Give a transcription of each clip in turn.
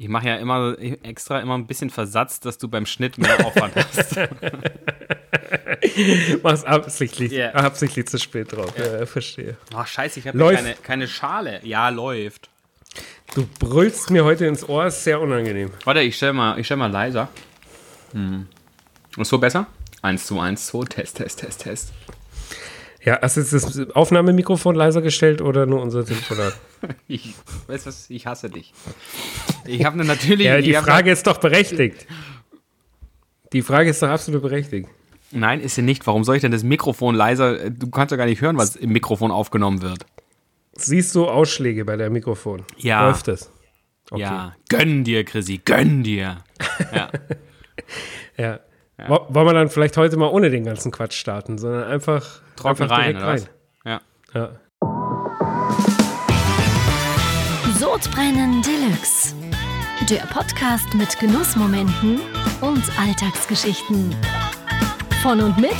Ich mache ja immer extra immer ein bisschen Versatz, dass du beim Schnitt mehr Aufwand hast. Mach's absichtlich, yeah. absichtlich zu spät drauf. Yeah. Ja, verstehe. Ach, scheiße, ich habe keine, keine Schale. Ja, läuft. Du brüllst mir heute ins Ohr, ist sehr unangenehm. Warte, ich stell mal, ich stell mal leiser. Hm. Ist so besser? 1 zu 1, 2, Test, Test, Test, Test. Ja, hast du jetzt das Aufnahmemikrofon leiser gestellt oder nur unser Telefonat? ich, weißt was, ich hasse dich. Ich habe natürlich. ja, die Frage ist doch berechtigt. Die Frage ist doch absolut berechtigt. Nein, ist sie nicht. Warum soll ich denn das Mikrofon leiser? Du kannst ja gar nicht hören, was im Mikrofon aufgenommen wird. Siehst du Ausschläge bei der Mikrofon? Ja. Läuft das? Okay. Ja. Gönn dir, Chrissy, gönn dir. Ja. ja. ja. Wollen wir dann vielleicht heute mal ohne den ganzen Quatsch starten, sondern einfach, Trocken rein, rein. Ja. ja. Sodbrennen Deluxe. Der Podcast mit Genussmomenten und Alltagsgeschichten. Von und mit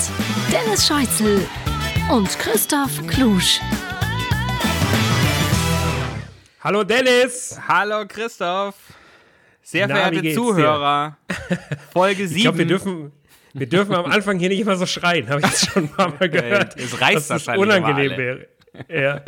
Dennis Scheuzel und Christoph Klusch. Hallo Dennis. Hallo Christoph. Sehr Na, verehrte Zuhörer. Folge 7. Ich glaube, wir dürfen, wir dürfen am Anfang hier nicht immer so schreien, habe ich jetzt schon ein paar Mal gehört. Es reißt dass es unangenehm wäre. Ja.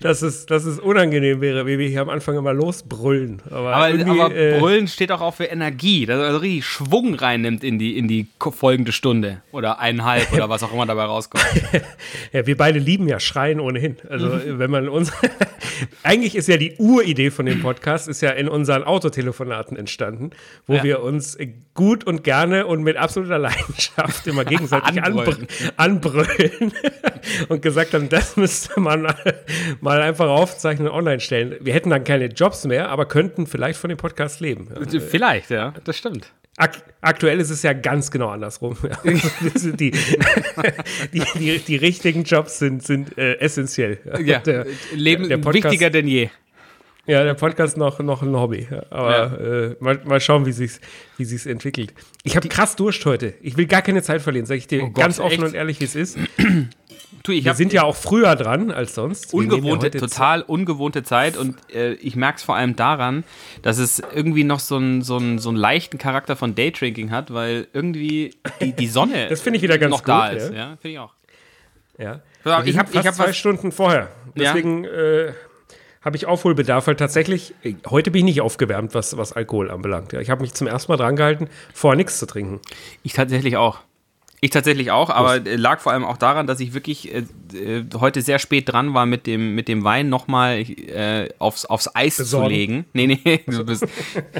dass, es, dass es unangenehm wäre, wie wir hier am Anfang immer losbrüllen. Aber, aber, aber äh, Brüllen steht auch, auch für Energie, dass also richtig Schwung reinnimmt in die, in die folgende Stunde oder eineinhalb oder was auch immer dabei rauskommt. ja, wir beide lieben ja Schreien ohnehin. Also, mhm. wenn man uns. Eigentlich ist ja die Uridee von dem Podcast ist ja in unseren Autotelefonaten entstanden, wo ja. wir uns gut und gerne und mit absoluter Leidenschaft immer gegenseitig anbrüllen, anbrüllen und gesagt haben, das müsste man mal einfach aufzeichnen und online stellen. Wir hätten dann keine Jobs mehr, aber könnten vielleicht von dem Podcast leben. Vielleicht, ja, das stimmt. aktuell ist es ja ganz genau andersrum. die, die, die, die, richtigen Jobs sind, sind äh, essentiell. Ja, der, Leben der Podcast, wichtiger denn je. Ja, der Podcast noch, noch ein Hobby. Aber ja. äh, mal, mal schauen, wie sich's, wie sich's entwickelt. Ich habe krass Durst heute. Ich will gar keine Zeit verlieren, sage ich dir oh Gott, ganz offen echt? und ehrlich, wie es ist. Du, Wir sind ja auch früher dran als sonst. Ungewohnte, ja total ungewohnte Zeit und äh, ich merke es vor allem daran, dass es irgendwie noch so einen so so einen leichten Charakter von Daydrinking hat, weil irgendwie die, die Sonne das ich wieder ganz noch gut, da ist. Ja, ja finde ich auch. Ja. Ich habe hab zwei was, Stunden vorher. Deswegen ja. äh, habe ich Aufholbedarf, weil tatsächlich, äh, heute bin ich nicht aufgewärmt, was, was Alkohol anbelangt. Ja, ich habe mich zum ersten Mal dran gehalten, vorher nichts zu trinken. Ich tatsächlich auch. Ich tatsächlich auch, aber Was? lag vor allem auch daran, dass ich wirklich äh, äh, heute sehr spät dran war, mit dem, mit dem Wein nochmal äh, aufs, aufs Eis Besorgen. zu legen. Nee, nee, du bist,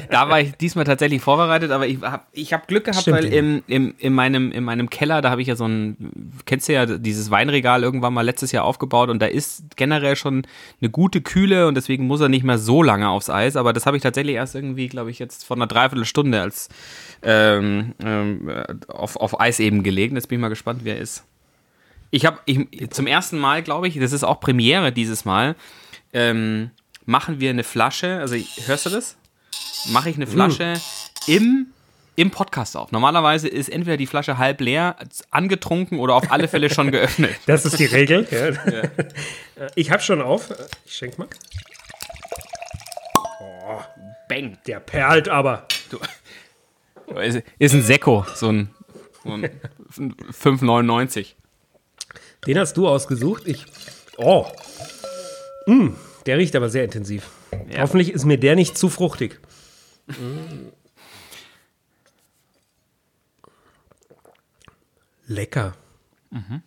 da war ich diesmal tatsächlich vorbereitet, aber ich habe ich hab Glück gehabt, Stimmt, weil im, im, in, meinem, in meinem Keller, da habe ich ja so ein, kennst du ja, dieses Weinregal irgendwann mal letztes Jahr aufgebaut und da ist generell schon eine gute Kühle und deswegen muss er nicht mehr so lange aufs Eis, aber das habe ich tatsächlich erst irgendwie, glaube ich, jetzt vor einer Dreiviertelstunde als ähm, ähm, auf, auf Eis eben gelegen. Jetzt bin ich mal gespannt, wer ist. Ich habe zum ersten Mal, glaube ich, das ist auch Premiere dieses Mal, ähm, machen wir eine Flasche, also hörst du das? Mache ich eine Flasche mm. im, im Podcast auf. Normalerweise ist entweder die Flasche halb leer, angetrunken oder auf alle Fälle schon geöffnet. Das ist die Regel. Ja. Ich habe schon auf. Ich schenk mal. Oh, Bang. Der perlt aber. Du, ist ein Sekko, so ein, so ein 5,99. Den hast du ausgesucht. Ich. Oh. Mm, der riecht aber sehr intensiv. Ja. Hoffentlich ist mir der nicht zu fruchtig. Lecker. Mhm.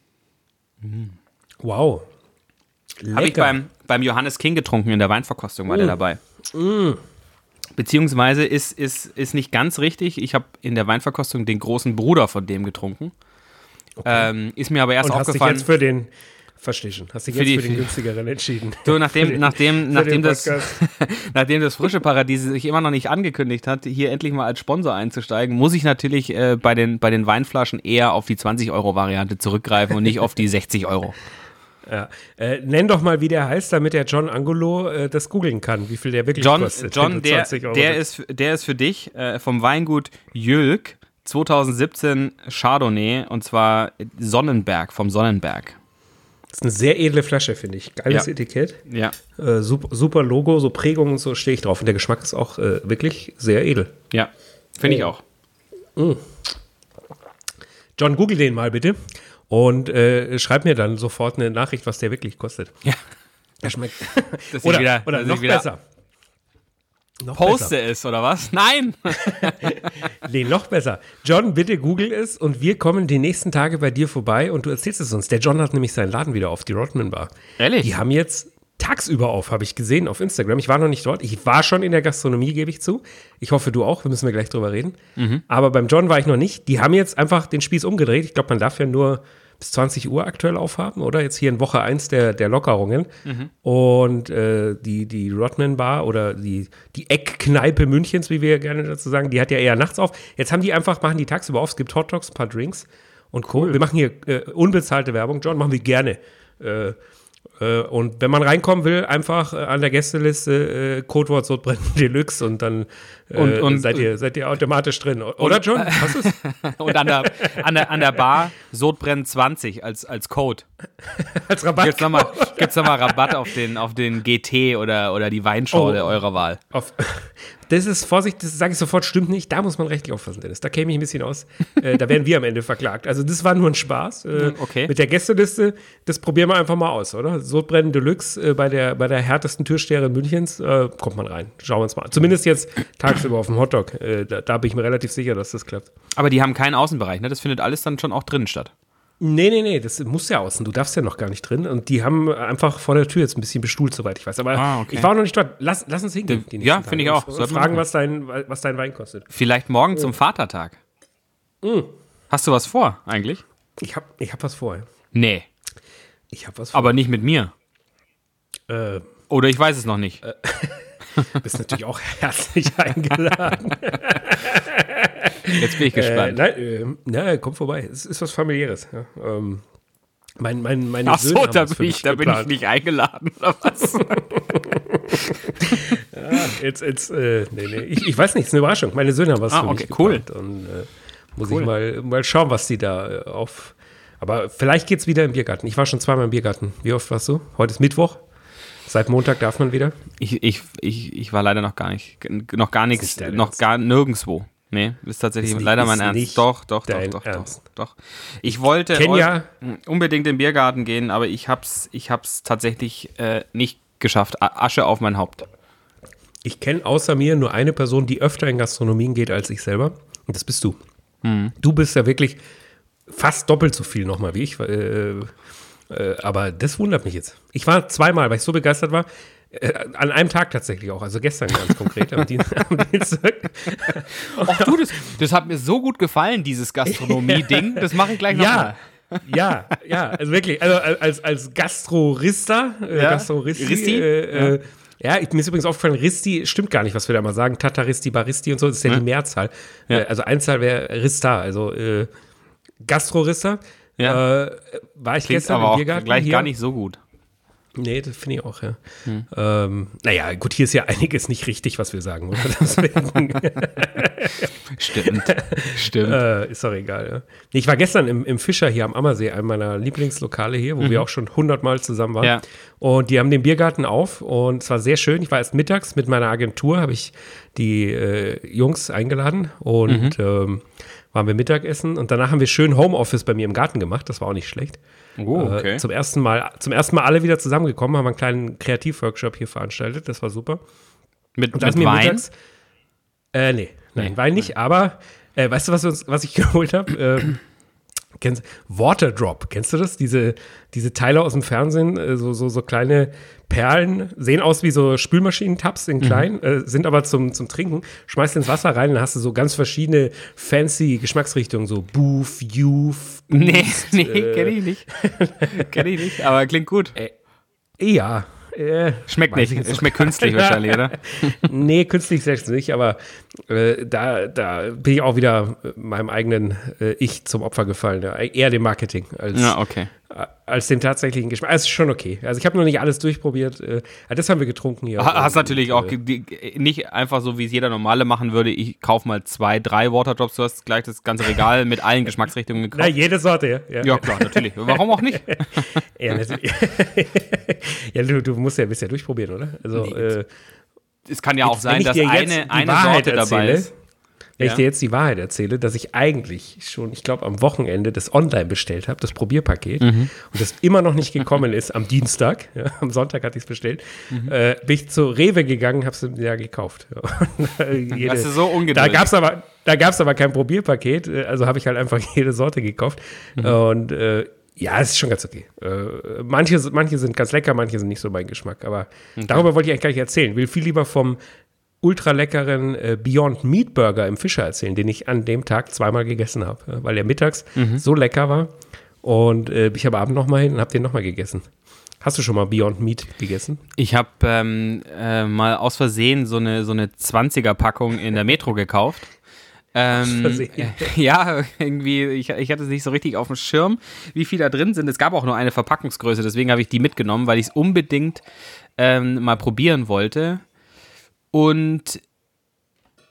Mm. Wow. Habe ich beim, beim Johannes King getrunken in der Weinverkostung, war der mm. dabei. Mm. Beziehungsweise ist, ist, ist nicht ganz richtig. Ich habe in der Weinverkostung den großen Bruder von dem getrunken. Okay. Ähm, ist mir aber erst Und aufgefallen. Hast dich jetzt für den Verstehe schon. Hast dich jetzt für, die, für den günstigeren entschieden. Du, nachdem, nachdem, nachdem, das, nachdem das frische Paradies sich immer noch nicht angekündigt hat, hier endlich mal als Sponsor einzusteigen, muss ich natürlich äh, bei, den, bei den Weinflaschen eher auf die 20-Euro-Variante zurückgreifen und nicht auf die 60 Euro. Ja. Äh, nenn doch mal, wie der heißt, damit der John Angolo äh, das googeln kann, wie viel der wirklich John, kostet. John, der, der, ist, der ist für dich äh, vom Weingut Jülk 2017 Chardonnay und zwar Sonnenberg, vom Sonnenberg. Das ist eine sehr edle Flasche, finde ich. Geiles Ja. Etikett. Ja. Äh, super, super Logo, so Prägung und so stehe ich drauf. Und der Geschmack ist auch äh, wirklich sehr edel. Ja. Finde Oh. ich auch. John, google den mal bitte und äh, schreib mir dann sofort eine Nachricht, was der wirklich kostet. Ja. Der schmeckt. Dass oder wieder, oder noch besser. Noch Poste es, oder was? Nein! Nee, noch besser. John, bitte google es und wir kommen die nächsten Tage bei dir vorbei und du erzählst es uns. Der John hat nämlich seinen Laden wieder auf, die Rodman Bar. Ehrlich? Die haben jetzt tagsüber auf, habe ich gesehen auf Instagram. Ich war noch nicht dort. Ich war schon in der Gastronomie, gebe ich zu. Ich hoffe, du auch. Wir müssen wir gleich drüber reden. Aber beim John war ich noch nicht. Die haben jetzt einfach den Spieß umgedreht. Ich glaube, man darf ja nur bis 20 Uhr aktuell aufhaben, oder? Jetzt hier in Woche 1 der, der Lockerungen. Und äh, die, die Rodman Bar oder die, die Eckkneipe Münchens, wie wir gerne dazu sagen, die hat ja eher nachts auf. Jetzt haben die einfach, machen die tagsüber auf. Es gibt Hot Dogs, ein paar Drinks und Co. Wir machen hier äh, unbezahlte Werbung. John, machen wir gerne. Äh, äh, und wenn man reinkommen will, einfach äh, an der Gästeliste äh, Codewort Sodbrennen Deluxe und dann Und- und- seid, ihr, seid ihr automatisch drin. Oder John? Was ist? Und an der, an der, an der Bar Sodbrennen 20 als, als Code. Als Rabatt? Gibt's nochmal gibt's noch mal Rabatt auf den, auf den GT oder, oder die Weinschorle Oh. eurer Wahl. Auf, das ist, Vorsicht, das sage ich sofort, stimmt nicht. Da muss man rechtlich aufpassen, Dennis. Da käme ich ein bisschen aus. Äh, da werden wir am Ende verklagt. Also, das war nur ein Spaß. Äh, okay. Mit der Gästeliste, das probieren wir einfach mal aus, oder? Sodbrennen Deluxe äh, bei, der, bei der härtesten Türsteher Münchens äh, kommt man rein. Schauen wir uns mal an. Zumindest jetzt tagsüber auf dem Hotdog. Äh, da, da bin ich mir relativ sicher, dass das klappt. Aber die haben keinen Außenbereich, ne? Das findet alles dann schon auch drinnen statt. Nee, nee, nee, das muss ja außen. Du darfst ja noch gar nicht drin. Und die haben einfach vor der Tür jetzt ein bisschen bestuhlt, soweit ich weiß. Aber Ah, okay. ich war noch nicht dort. Lass, lass uns hingehen. die Ja, finde ich und auch. man Fragen, was dein, was dein Wein kostet. Vielleicht morgen zum Vatertag. Mm. Hast du was vor, eigentlich? Ich hab, ich hab was vor. ja. Nee. Ich hab was vor. Aber nicht mit mir. äh, Oder ich weiß es noch nicht. bist natürlich auch herzlich eingeladen. Jetzt bin ich äh, gespannt. nein, äh, na, komm vorbei. Es ist was familiäres. Ja. Ähm, mein, mein, meine Ach so, da, bin ich, da bin ich nicht eingeladen, oder was? Jetzt, jetzt, äh, nee, nee. Ich, ich weiß nicht, es ist eine Überraschung. Meine Söhne haben was Ah, für okay, mich cool. Und äh, muss Cool. ich mal, mal schauen, was die da äh, auf. Aber vielleicht geht's wieder im Biergarten. Ich war schon zweimal im Biergarten. Wie oft warst du? Heute ist Mittwoch. Seit Montag darf man wieder. Ich, ich, ich, ich war leider noch gar nicht, noch gar nichts, noch gar nirgendwo. Nee, ist tatsächlich Ist nicht- leider mein Ernst. Doch, doch, doch, doch, Ernst. doch, doch. Ich wollte Kenia? unbedingt in den Biergarten gehen, aber ich hab's, ich hab's tatsächlich äh, nicht geschafft. Asche auf mein Haupt. Ich kenne außer mir nur eine Person, die öfter in Gastronomien geht als ich selber. Und das bist du. Hm. Du bist ja wirklich fast doppelt so viel nochmal wie ich. Äh, äh, aber das wundert mich jetzt. Ich war zweimal, weil ich so begeistert war. Äh, an einem Tag tatsächlich auch, also gestern ganz konkret, am, Dien am Dienstag. Ach du, das, das hat mir so gut gefallen, dieses Gastronomie-Ding. Das mache ich gleich nochmal. Ja, ja, ja, also wirklich, also als, als Gastrorista, äh, Ja, Gastroristi, Risti? Äh, äh, ja, ich, mir ist übrigens aufgefallen, Risti stimmt gar nicht, was wir da mal sagen. Tataristi, Baristi und so, das ist ja, die Mehrzahl. Ja. Also Einzahl wäre Rista, also äh, Gastrorista. Ja. Äh, war ich Klingt gestern aber im auch Biergarten gleich hier. gar nicht so gut. Nee, das finde ich auch, ja. Hm. Ähm, naja, gut, hier ist ja einiges nicht richtig, was wir sagen, oder? Stimmt. Stimmt. äh, ist doch egal, ja. Nee, Ich war gestern im, im Fischer hier am Ammersee, einem meiner Lieblingslokale hier, wo wir auch schon hundertmal zusammen waren. Mhm. Ja. Und die haben den Biergarten auf und es war sehr schön. Ich war erst mittags mit meiner Agentur, habe ich die äh, Jungs eingeladen und Mhm. ähm, waren wir Mittagessen und danach haben wir schön Homeoffice bei mir im Garten gemacht. Das war auch nicht schlecht. Oh, okay. Äh, zum ersten Mal, zum ersten Mal alle wieder zusammengekommen, haben einen kleinen Kreativworkshop hier veranstaltet. Das war super. mit Und mit Wein? mittags. Äh, nee, nein, Nee. Wein nicht, aber äh, weißt du, was, uns, was ich geholt habe? Kennst, Waterdrop, kennst du das? Diese, diese Teile aus dem Fernsehen, äh, so, so, so kleine Perlen, sehen aus wie so Spülmaschinentabs Mhm. in klein, äh, sind aber zum, zum Trinken. Schmeißt ins Wasser rein, dann hast du so ganz verschiedene fancy Geschmacksrichtungen, so Boof, Youth. Nee, nee, äh, kenne ich nicht. kenne ich nicht, aber klingt gut. Ja. Äh, Schmeckt nicht. Schmeckt künstlich wahrscheinlich, oder? nee, künstlich selbst nicht, aber äh, da, da bin ich auch wieder äh, meinem eigenen äh, Ich zum Opfer gefallen. Ja. Eher dem Marketing als, Ja, okay. Als den tatsächlichen Geschmack. Also ist schon okay. Also ich habe noch nicht alles durchprobiert. Äh, das haben wir getrunken hier. Hast natürlich auch die, nicht einfach so, wie es jeder normale machen würde. Ich kaufe mal zwei, drei Waterdrops. Du hast gleich das ganze Regal mit allen Geschmacksrichtungen gekauft. Na, jede Sorte, ja. Ja, klar, natürlich. Warum auch nicht? ja, ja, du, du, musst ja ein bisschen durchprobieren, oder? Also, nee, äh, es kann ja auch sein, dass eine, eine Sorte dabei ist wenn ja. ich dir jetzt die Wahrheit erzähle, dass ich eigentlich schon, ich glaube, am Wochenende das online bestellt habe, das Probierpaket, mhm. und das immer noch nicht gekommen ist am Dienstag, ja, am Sonntag hatte ich es bestellt, mhm. äh, bin ich zu Rewe gegangen, habe es ja gekauft. jede, das ist so ungeduldig. Da gab es aber, aber kein Probierpaket, äh, also habe ich halt einfach jede Sorte gekauft. Mhm. Und äh, ja, es ist schon ganz okay. Äh, manche, manche sind ganz lecker, manche sind nicht so mein Geschmack. Aber okay. darüber wollte ich eigentlich gar nicht erzählen. Ich will viel lieber vom ultra leckeren äh, Beyond Meat Burger im Fischer erzählen, den ich an dem Tag zweimal gegessen habe, äh, weil er mittags mhm. so lecker war. Und äh, ich habe abends nochmal hin und habe den nochmal gegessen. Hast du schon mal Beyond Meat gegessen? Ich habe ähm, äh, mal aus Versehen so eine, so eine 20er-Packung in der Metro gekauft. Ähm, ja, irgendwie, ich, ich hatte es nicht so richtig auf dem Schirm, wie viel da drin sind. Es gab auch nur eine Verpackungsgröße, deswegen habe ich die mitgenommen, weil ich es unbedingt ähm, mal probieren wollte. Und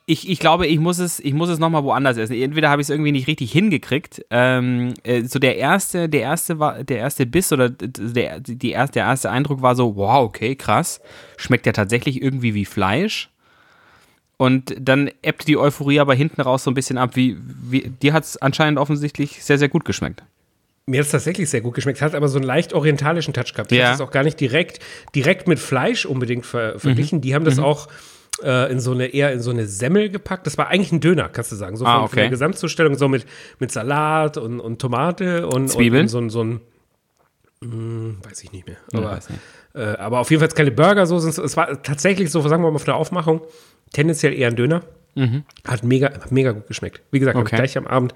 ich, ich glaube, ich muss es, ich muss es nochmal woanders essen. Entweder habe ich es irgendwie nicht richtig hingekriegt. Ähm, äh, so der erste, der erste war, der erste Biss oder der, die erste, der erste Eindruck war so, wow, okay, krass. Schmeckt ja tatsächlich irgendwie wie Fleisch. Und dann ebbt die Euphorie aber hinten raus so ein bisschen ab. Wie, wie, dir hat es anscheinend offensichtlich sehr, sehr gut geschmeckt. Mir hat es tatsächlich sehr gut geschmeckt. Hat aber so einen leicht orientalischen Touch gehabt. Ich ja. habe es auch gar nicht direkt, direkt mit Fleisch unbedingt ver verglichen. Mhm. Die haben das mhm. auch äh, in so eine eher in so eine Semmel gepackt. Das war eigentlich ein Döner, kannst du sagen. So ah, von, okay. von der Gesamtzustellung, so mit, mit Salat und, und Tomate und, Zwiebeln. und so, so ein mh, hm, weiß ich nicht mehr. Aber, ja, nicht. Äh, aber auf jeden Fall keine Burger so. Es war tatsächlich so, sagen wir mal, auf der Aufmachung, tendenziell eher ein Döner. Mhm. Hat mega, mega gut geschmeckt. Wie gesagt, okay. gleich am Abend,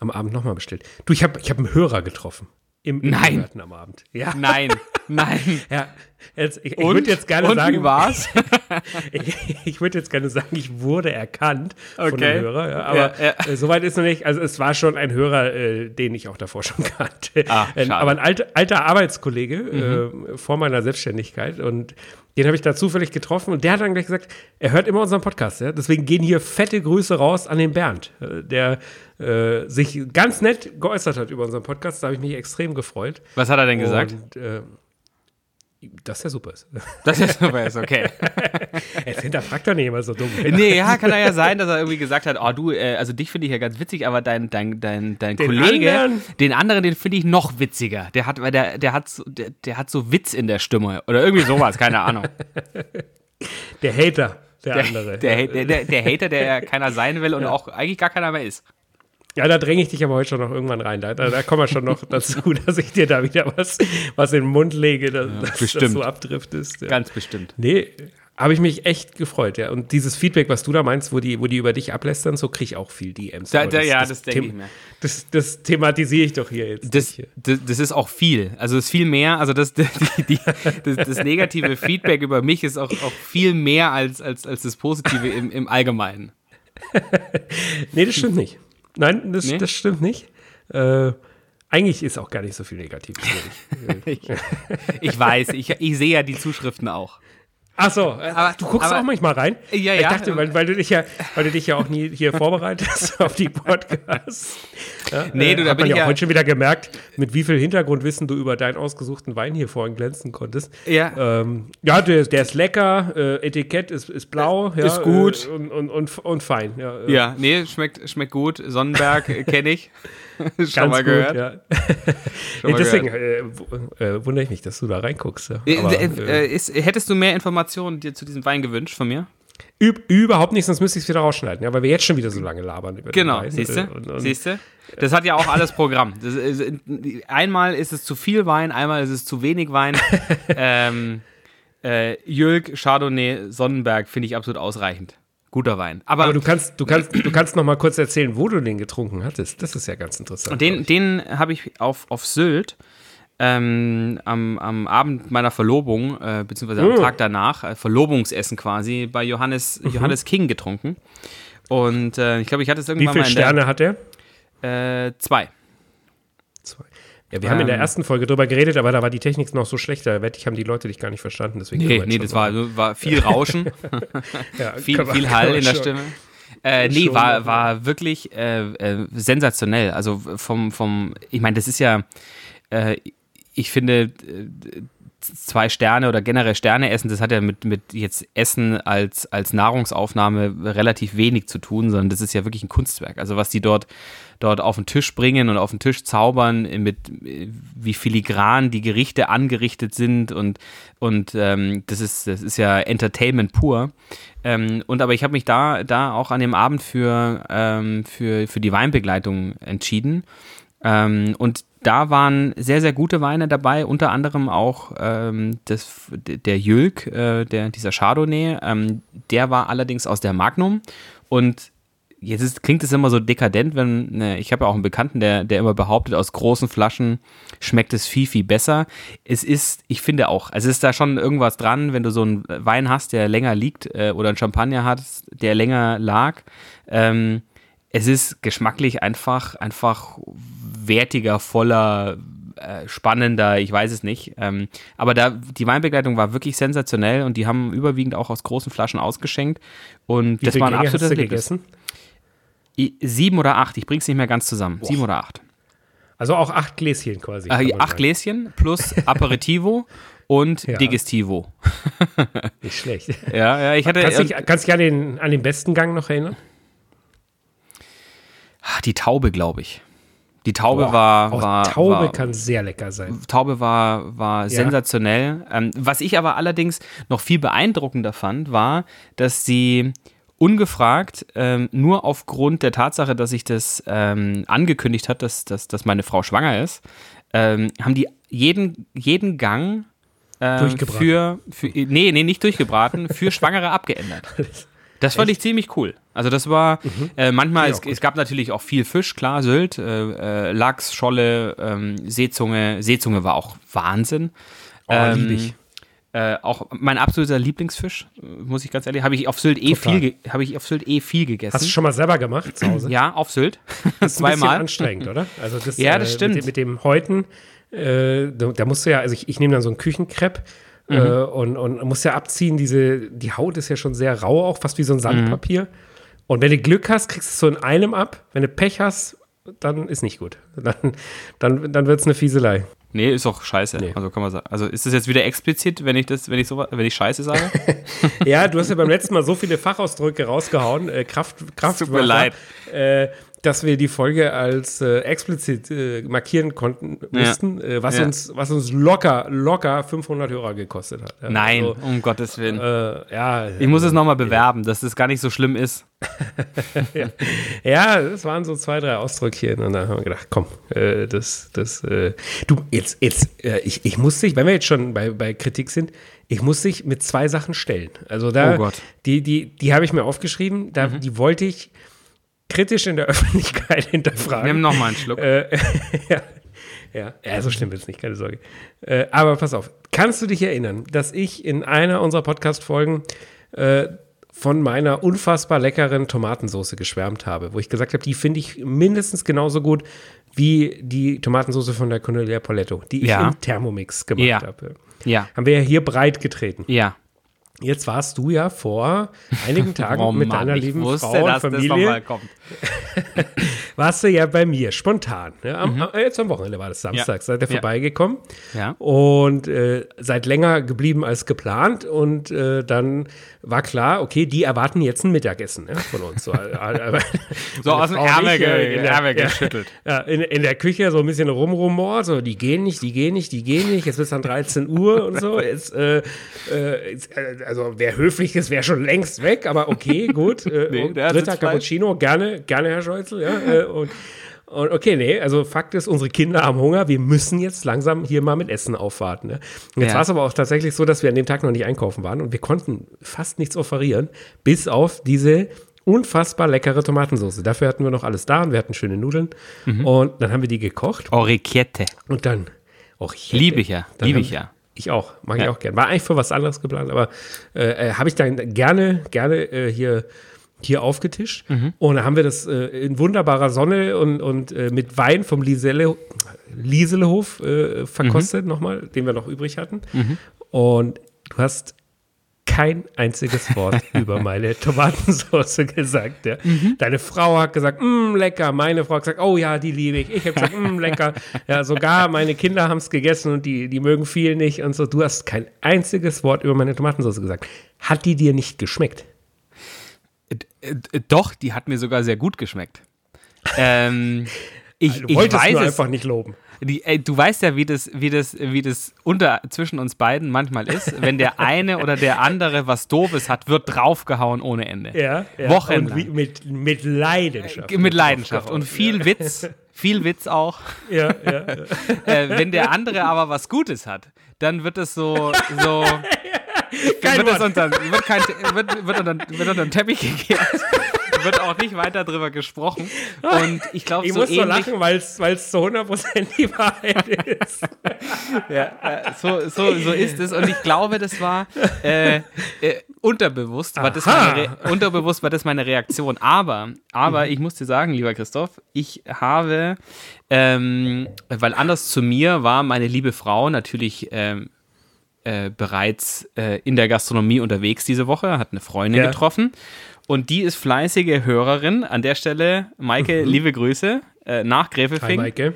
am Abend nochmal bestellt. Du, ich habe ich hab einen Hörer getroffen. Im, im Nein. am Abend. Ja. Nein, nein. ja, jetzt, ich, ich würde jetzt gerne und sagen. War's? ich, ich würde jetzt gerne sagen, ich wurde erkannt okay. von einem Hörer. Ja, aber ja, ja. Äh, soweit ist noch nicht. Also es war schon ein Hörer, äh, den ich auch davor schon kannte. Ah, äh, aber ein alt, alter Arbeitskollege mhm. äh, vor meiner Selbstständigkeit. Und den habe ich da zufällig getroffen und der hat dann gleich gesagt, er hört immer unseren Podcast. Ja? Deswegen gehen hier fette Grüße raus an den Bernd, äh, der äh, sich ganz nett geäußert hat über unseren Podcast. Da habe ich mich extrem gefreut. Was hat er denn gesagt? Und, äh, dass der super ist. Dass der super ist, okay. Jetzt hinterfragt er nicht immer so dumm. Nee, ja, kann ja sein, dass er irgendwie gesagt hat, oh du, äh, also dich finde ich ja ganz witzig, aber dein, dein, dein, dein den Kollege, anderen? den anderen, den finde ich noch witziger. Der hat, weil der, der hat so, der, der hat so Witz in der Stimme. Oder irgendwie sowas, keine Ahnung. Der Hater, der, der andere. Der, der, der, Hater, der keiner sein will und auch eigentlich gar keiner mehr ist. Ja, da dränge ich dich aber heute schon noch irgendwann rein. Da, da, da kommen wir schon noch dazu, dass ich dir da wieder was, was in den Mund lege, dass, ja, dass das so abdriftest. Ja. Ganz bestimmt. Nee, habe ich mich echt gefreut, ja. Und dieses Feedback, was du da meinst, wo die, wo die über dich ablästern, so kriege ich auch viel DMs. Da, da, das, ja, das, das denke ich mir. Das, das thematisiere ich doch hier jetzt. Das, das, das, ist auch viel. Also es ist viel mehr, also das, die, die, das, das, negative Feedback über mich ist auch, auch viel mehr als, als, als das Positive im, im Allgemeinen. nee, das stimmt nicht. Nein, das, nee? das stimmt nicht. Äh, eigentlich ist auch gar nicht so viel Negatives. ich, ich weiß, ich, ich sehe ja die Zuschriften auch. Ach so, äh, aber du guckst aber, auch manchmal rein. Ja, ja. Ich dachte, weil, weil, du dich ja, weil du dich ja auch nie hier vorbereitest auf die Podcasts. Ja, nee, du, äh, da hat bin man ich ja heute schon wieder gemerkt, mit wie viel Hintergrundwissen du über deinen ausgesuchten Wein hier vorhin glänzen konntest. Ja. Ähm, ja, der, der, ist lecker, äh, Etikett ist, ist blau. Äh, ist gut. Äh, und, und, und, und, fein. Ja, äh. ja nee, schmeckt, schmeckt gut. Sonnenberg kenne ich. Schon Ganz mal gehört. Gut, ja. Schon mal Deswegen gehört. Wundere ich mich, dass du da reinguckst. Ja. Aber, ist, hättest du mehr Informationen dir zu diesem Wein gewünscht von mir? Üb überhaupt nicht, sonst müsste ich es wieder rausschneiden, ja, weil wir jetzt schon wieder so lange labern über Genau, siehst du? Siehst du? Das hat ja auch alles Programm. Ist, einmal ist es zu viel Wein, einmal ist es zu wenig Wein. ähm, äh, Jülk, Chardonnay, Sonnenberg finde ich absolut ausreichend. Guter Wein. Aber, Aber, du kannst, du kannst, du kannst noch mal kurz erzählen, wo du den getrunken hattest. Das ist ja ganz interessant. Den, den habe ich auf, auf Sylt ähm, am, am Abend meiner Verlobung, äh, beziehungsweise am oh. Tag danach, äh, Verlobungsessen quasi, bei Johannes, mhm. Johannes King getrunken. Und äh, ich glaube, ich hatte es irgendwann mal. Wie viele Sterne der, hat er? Äh, zwei. Zwei. Ja, wir haben in der ähm. ersten Folge drüber geredet, aber da war die Technik noch so schlecht, da wette ich, haben die Leute dich gar nicht verstanden. Deswegen nee, nee, das war, war viel Rauschen, ja, viel, man, viel Hall in der schon. Stimme. Äh, nee, war, war wirklich äh, äh, sensationell. Also vom, vom ich meine, das ist ja, äh, ich finde, äh, zwei Sterne oder generell Sterne essen, das hat ja mit, mit jetzt Essen als, als Nahrungsaufnahme relativ wenig zu tun, sondern das ist ja wirklich ein Kunstwerk. Also was die dort, dort auf den Tisch bringen und auf den Tisch zaubern, mit wie filigran die Gerichte angerichtet sind und, und ähm, das, ist, das ist ja Entertainment pur. Ähm, und aber ich habe mich da, da auch an dem Abend für, ähm, für, für die Weinbegleitung entschieden. Ähm, und da waren sehr, sehr gute Weine dabei, unter anderem auch ähm, das, der Jülk, äh, der, dieser Chardonnay. Ähm, der war allerdings aus der Magnum und jetzt ist, klingt es immer so dekadent, wenn, ne, ich habe ja auch einen Bekannten, der, der immer behauptet, aus großen Flaschen schmeckt es viel, viel besser. Es ist, ich finde auch, also ist da schon irgendwas dran, wenn du so einen Wein hast, der länger liegt äh, oder einen Champagner hast, der länger lag. Ähm, es ist geschmacklich einfach, einfach wertiger, voller, äh, spannender, ich weiß es nicht. Ähm, aber da, die Weinbegleitung war wirklich sensationell und die haben überwiegend auch aus großen Flaschen ausgeschenkt. Und Wie das war ein absolutes Erlebnis. Sieben oder acht, ich bring's nicht mehr ganz zusammen. Boah. Sieben oder acht. Also auch acht Gläschen quasi. Äh, acht sagen. Gläschen plus Aperitivo und ja. Digestivo. Nicht schlecht. Ja, ja, ich hatte. Kannst du dich, kannst dich an, den, an den besten Gang noch erinnern? Die Taube, glaube ich. Die Taube Boah, war, war. Taube war, kann sehr lecker sein. Taube war, war ja. sensationell. Ähm, was ich aber allerdings noch viel beeindruckender fand, war, dass sie ungefragt, ähm, nur aufgrund der Tatsache, dass sich das ähm, angekündigt hat, dass, dass, dass meine Frau schwanger ist, ähm, haben die jeden, jeden Gang ähm, für, für. Nee, nee, nicht durchgebraten, für Schwangere abgeändert. Das fand Echt? ich ziemlich cool. Also das war mhm. äh, manchmal, es, es, gab natürlich auch viel Fisch, klar, Sylt, äh, äh, Lachs, Scholle, ähm, Seezunge. Seezunge war auch Wahnsinn. Oh, ähm, lieb ich. Äh, auch mein absoluter Lieblingsfisch, muss ich ganz ehrlich, habe ich auf Sylt eh viel, habe ich auf Sylt eh viel gegessen. Hast du schon mal selber gemacht zu Hause? Ja, auf Sylt. Das ist Zweimal. Anstrengend, oder? Also das, ja, das äh, stimmt. Mit, mit dem Häuten, äh, da musst du ja, also ich, ich nehme dann so einen Küchenkrepp mhm. äh, und, und muss ja abziehen, diese, die Haut ist ja schon sehr rau auch, fast wie so ein Sandpapier. Mhm. Und wenn du Glück hast, kriegst du es so in einem ab. Wenn du Pech hast, dann ist nicht gut. Dann, dann, dann wird es eine Fieselei. Nee, ist doch scheiße. Nee. Also kann man sagen. Also ist das jetzt wieder explizit, wenn ich das, wenn ich so, wenn ich Scheiße sage? ja, du hast ja beim letzten Mal so viele Fachausdrücke rausgehauen. Äh, Kraft, Kraft. Tut mir leid. Äh, dass wir die Folge als äh, explizit äh, markieren konnten mussten, ja. äh, was, ja. uns, was uns locker, locker 500 Hörer gekostet hat. Ja, Nein, also, um Gottes Willen. Äh, ja, ich muss es nochmal bewerben, dass das gar nicht so schlimm ist. ja. das waren so zwei, drei Ausdrückchen und dann haben wir gedacht, komm, äh, das, das, äh, du, jetzt, jetzt, ich, ich muss dich, wenn wir jetzt schon bei, bei Kritik sind, ich muss dich mit zwei Sachen stellen. Also da, oh die, die, die habe ich mir aufgeschrieben, da, mhm. die wollte ich kritisch in der Öffentlichkeit hinterfragen. Nimm noch mal einen Schluck. Äh, ja, ja, ja, so schlimm wird es nicht, keine Sorge. Äh, aber pass auf, kannst du dich erinnern, dass ich in einer unserer Podcast-Folgen äh, von meiner unfassbar leckeren Tomatensauce geschwärmt habe, wo ich gesagt habe, die finde ich mindestens genauso gut wie die Tomatensauce von der Cornelia Poletto, die ich ja. im Thermomix gemacht ja. habe. Ja. Haben wir ja hier breit getreten. Ja. Jetzt warst du ja vor einigen Tagen oh mit deiner lieben wusste, Frau und Familie. warst du ja bei mir spontan. Ne? Am, mhm. Jetzt am Wochenende war das Samstag, ja. seid ihr ja. vorbeigekommen. Ja. Und äh, seid länger geblieben als geplant. Und äh, dann war klar, okay, die erwarten jetzt ein Mittagessen ne, von uns. So, äh, so aus dem Ärmel, ge Ärmel geschüttelt. Ja, in, in, der Küche so ein bisschen rumrumort, so die gehen nicht, die gehen nicht, die gehen nicht. Jetzt ist es dann 13 Uhr und so. Jetzt, äh, äh, jetzt äh, also wer höflich ist, wäre schon längst weg, aber okay, gut. Äh, nee, dritter Cappuccino, gerne, gerne, Herr Scheuzel, ja. Äh, und, und okay, nee, also Fakt ist, unsere Kinder haben Hunger, wir müssen jetzt langsam hier mal mit Essen aufwarten. Ne? Und jetzt ja. war es aber auch tatsächlich so, dass wir an dem Tag noch nicht einkaufen waren und wir konnten fast nichts offerieren, bis auf diese unfassbar leckere Tomatensauce. Dafür hatten wir noch alles da und wir hatten schöne Nudeln. Mhm. Und dann haben wir die gekocht. Orecchiette. Und dann Orecchiette. Liebe ich ja, liebe ich ja. Ich auch, mag ja. ich auch gerne. War eigentlich für was anderes geplant, aber äh, äh habe ich dann gerne, gerne äh, hier hier aufgetischt. Mhm. Und da haben wir das äh, in wunderbarer Sonne und, und äh, mit Wein vom Lisele, äh, verkostet mhm. nochmal, den wir noch übrig hatten. Mhm. Und du hast kein einziges Wort über meine Tomatensauce gesagt. Ja. Mhm. Deine Frau hat gesagt, mm, lecker. Meine Frau hat gesagt, oh ja, die liebe ich. Ich habe gesagt, mm, lecker. Ja, sogar meine Kinder haben es gegessen und die, die mögen viel nicht und so. Du hast kein einziges Wort über meine Tomatensauce gesagt. Hat die dir nicht geschmeckt? Doch, die hat mir sogar sehr gut geschmeckt. Ähm, ich, wolltest ich weiß es, einfach nicht loben. Die, ey, du weißt ja, wie das, wie das, wie das unter zwischen uns beiden manchmal ist. Wenn der eine oder der andere was Doofes hat, wird draufgehauen ohne Ende. Ja, ja. Wochenlang. mit, mit Leidenschaft. Äh, mit Leidenschaft. Und viel Witz. Viel Witz auch. Ja, ja. ja. äh, wenn der andere aber was Gutes hat, dann wird es so, so kein wird, unter, wird, kein, wird, wird, unter, wird unter den Teppich gekehrt. Wird auch nicht weiter drüber gesprochen. Und ich glaube, so muss so lachen, weil es zu 100% die Wahrheit ist. ja, so, so, so ist es. Und ich glaube, das war äh, äh, unterbewusst, war das meine unterbewusst war das meine Reaktion. Aber, aber mhm. ich muss dir sagen, lieber Christoph, ich habe, ähm, weil anders zu mir war meine liebe Frau natürlich ähm, äh, bereits äh, in der Gastronomie unterwegs diese Woche, hat eine Freundin ja. getroffen und die ist fleißige Hörerin. An der Stelle, Maike, mhm. liebe Grüße äh, nach Gräfelfing. Hi, Maike.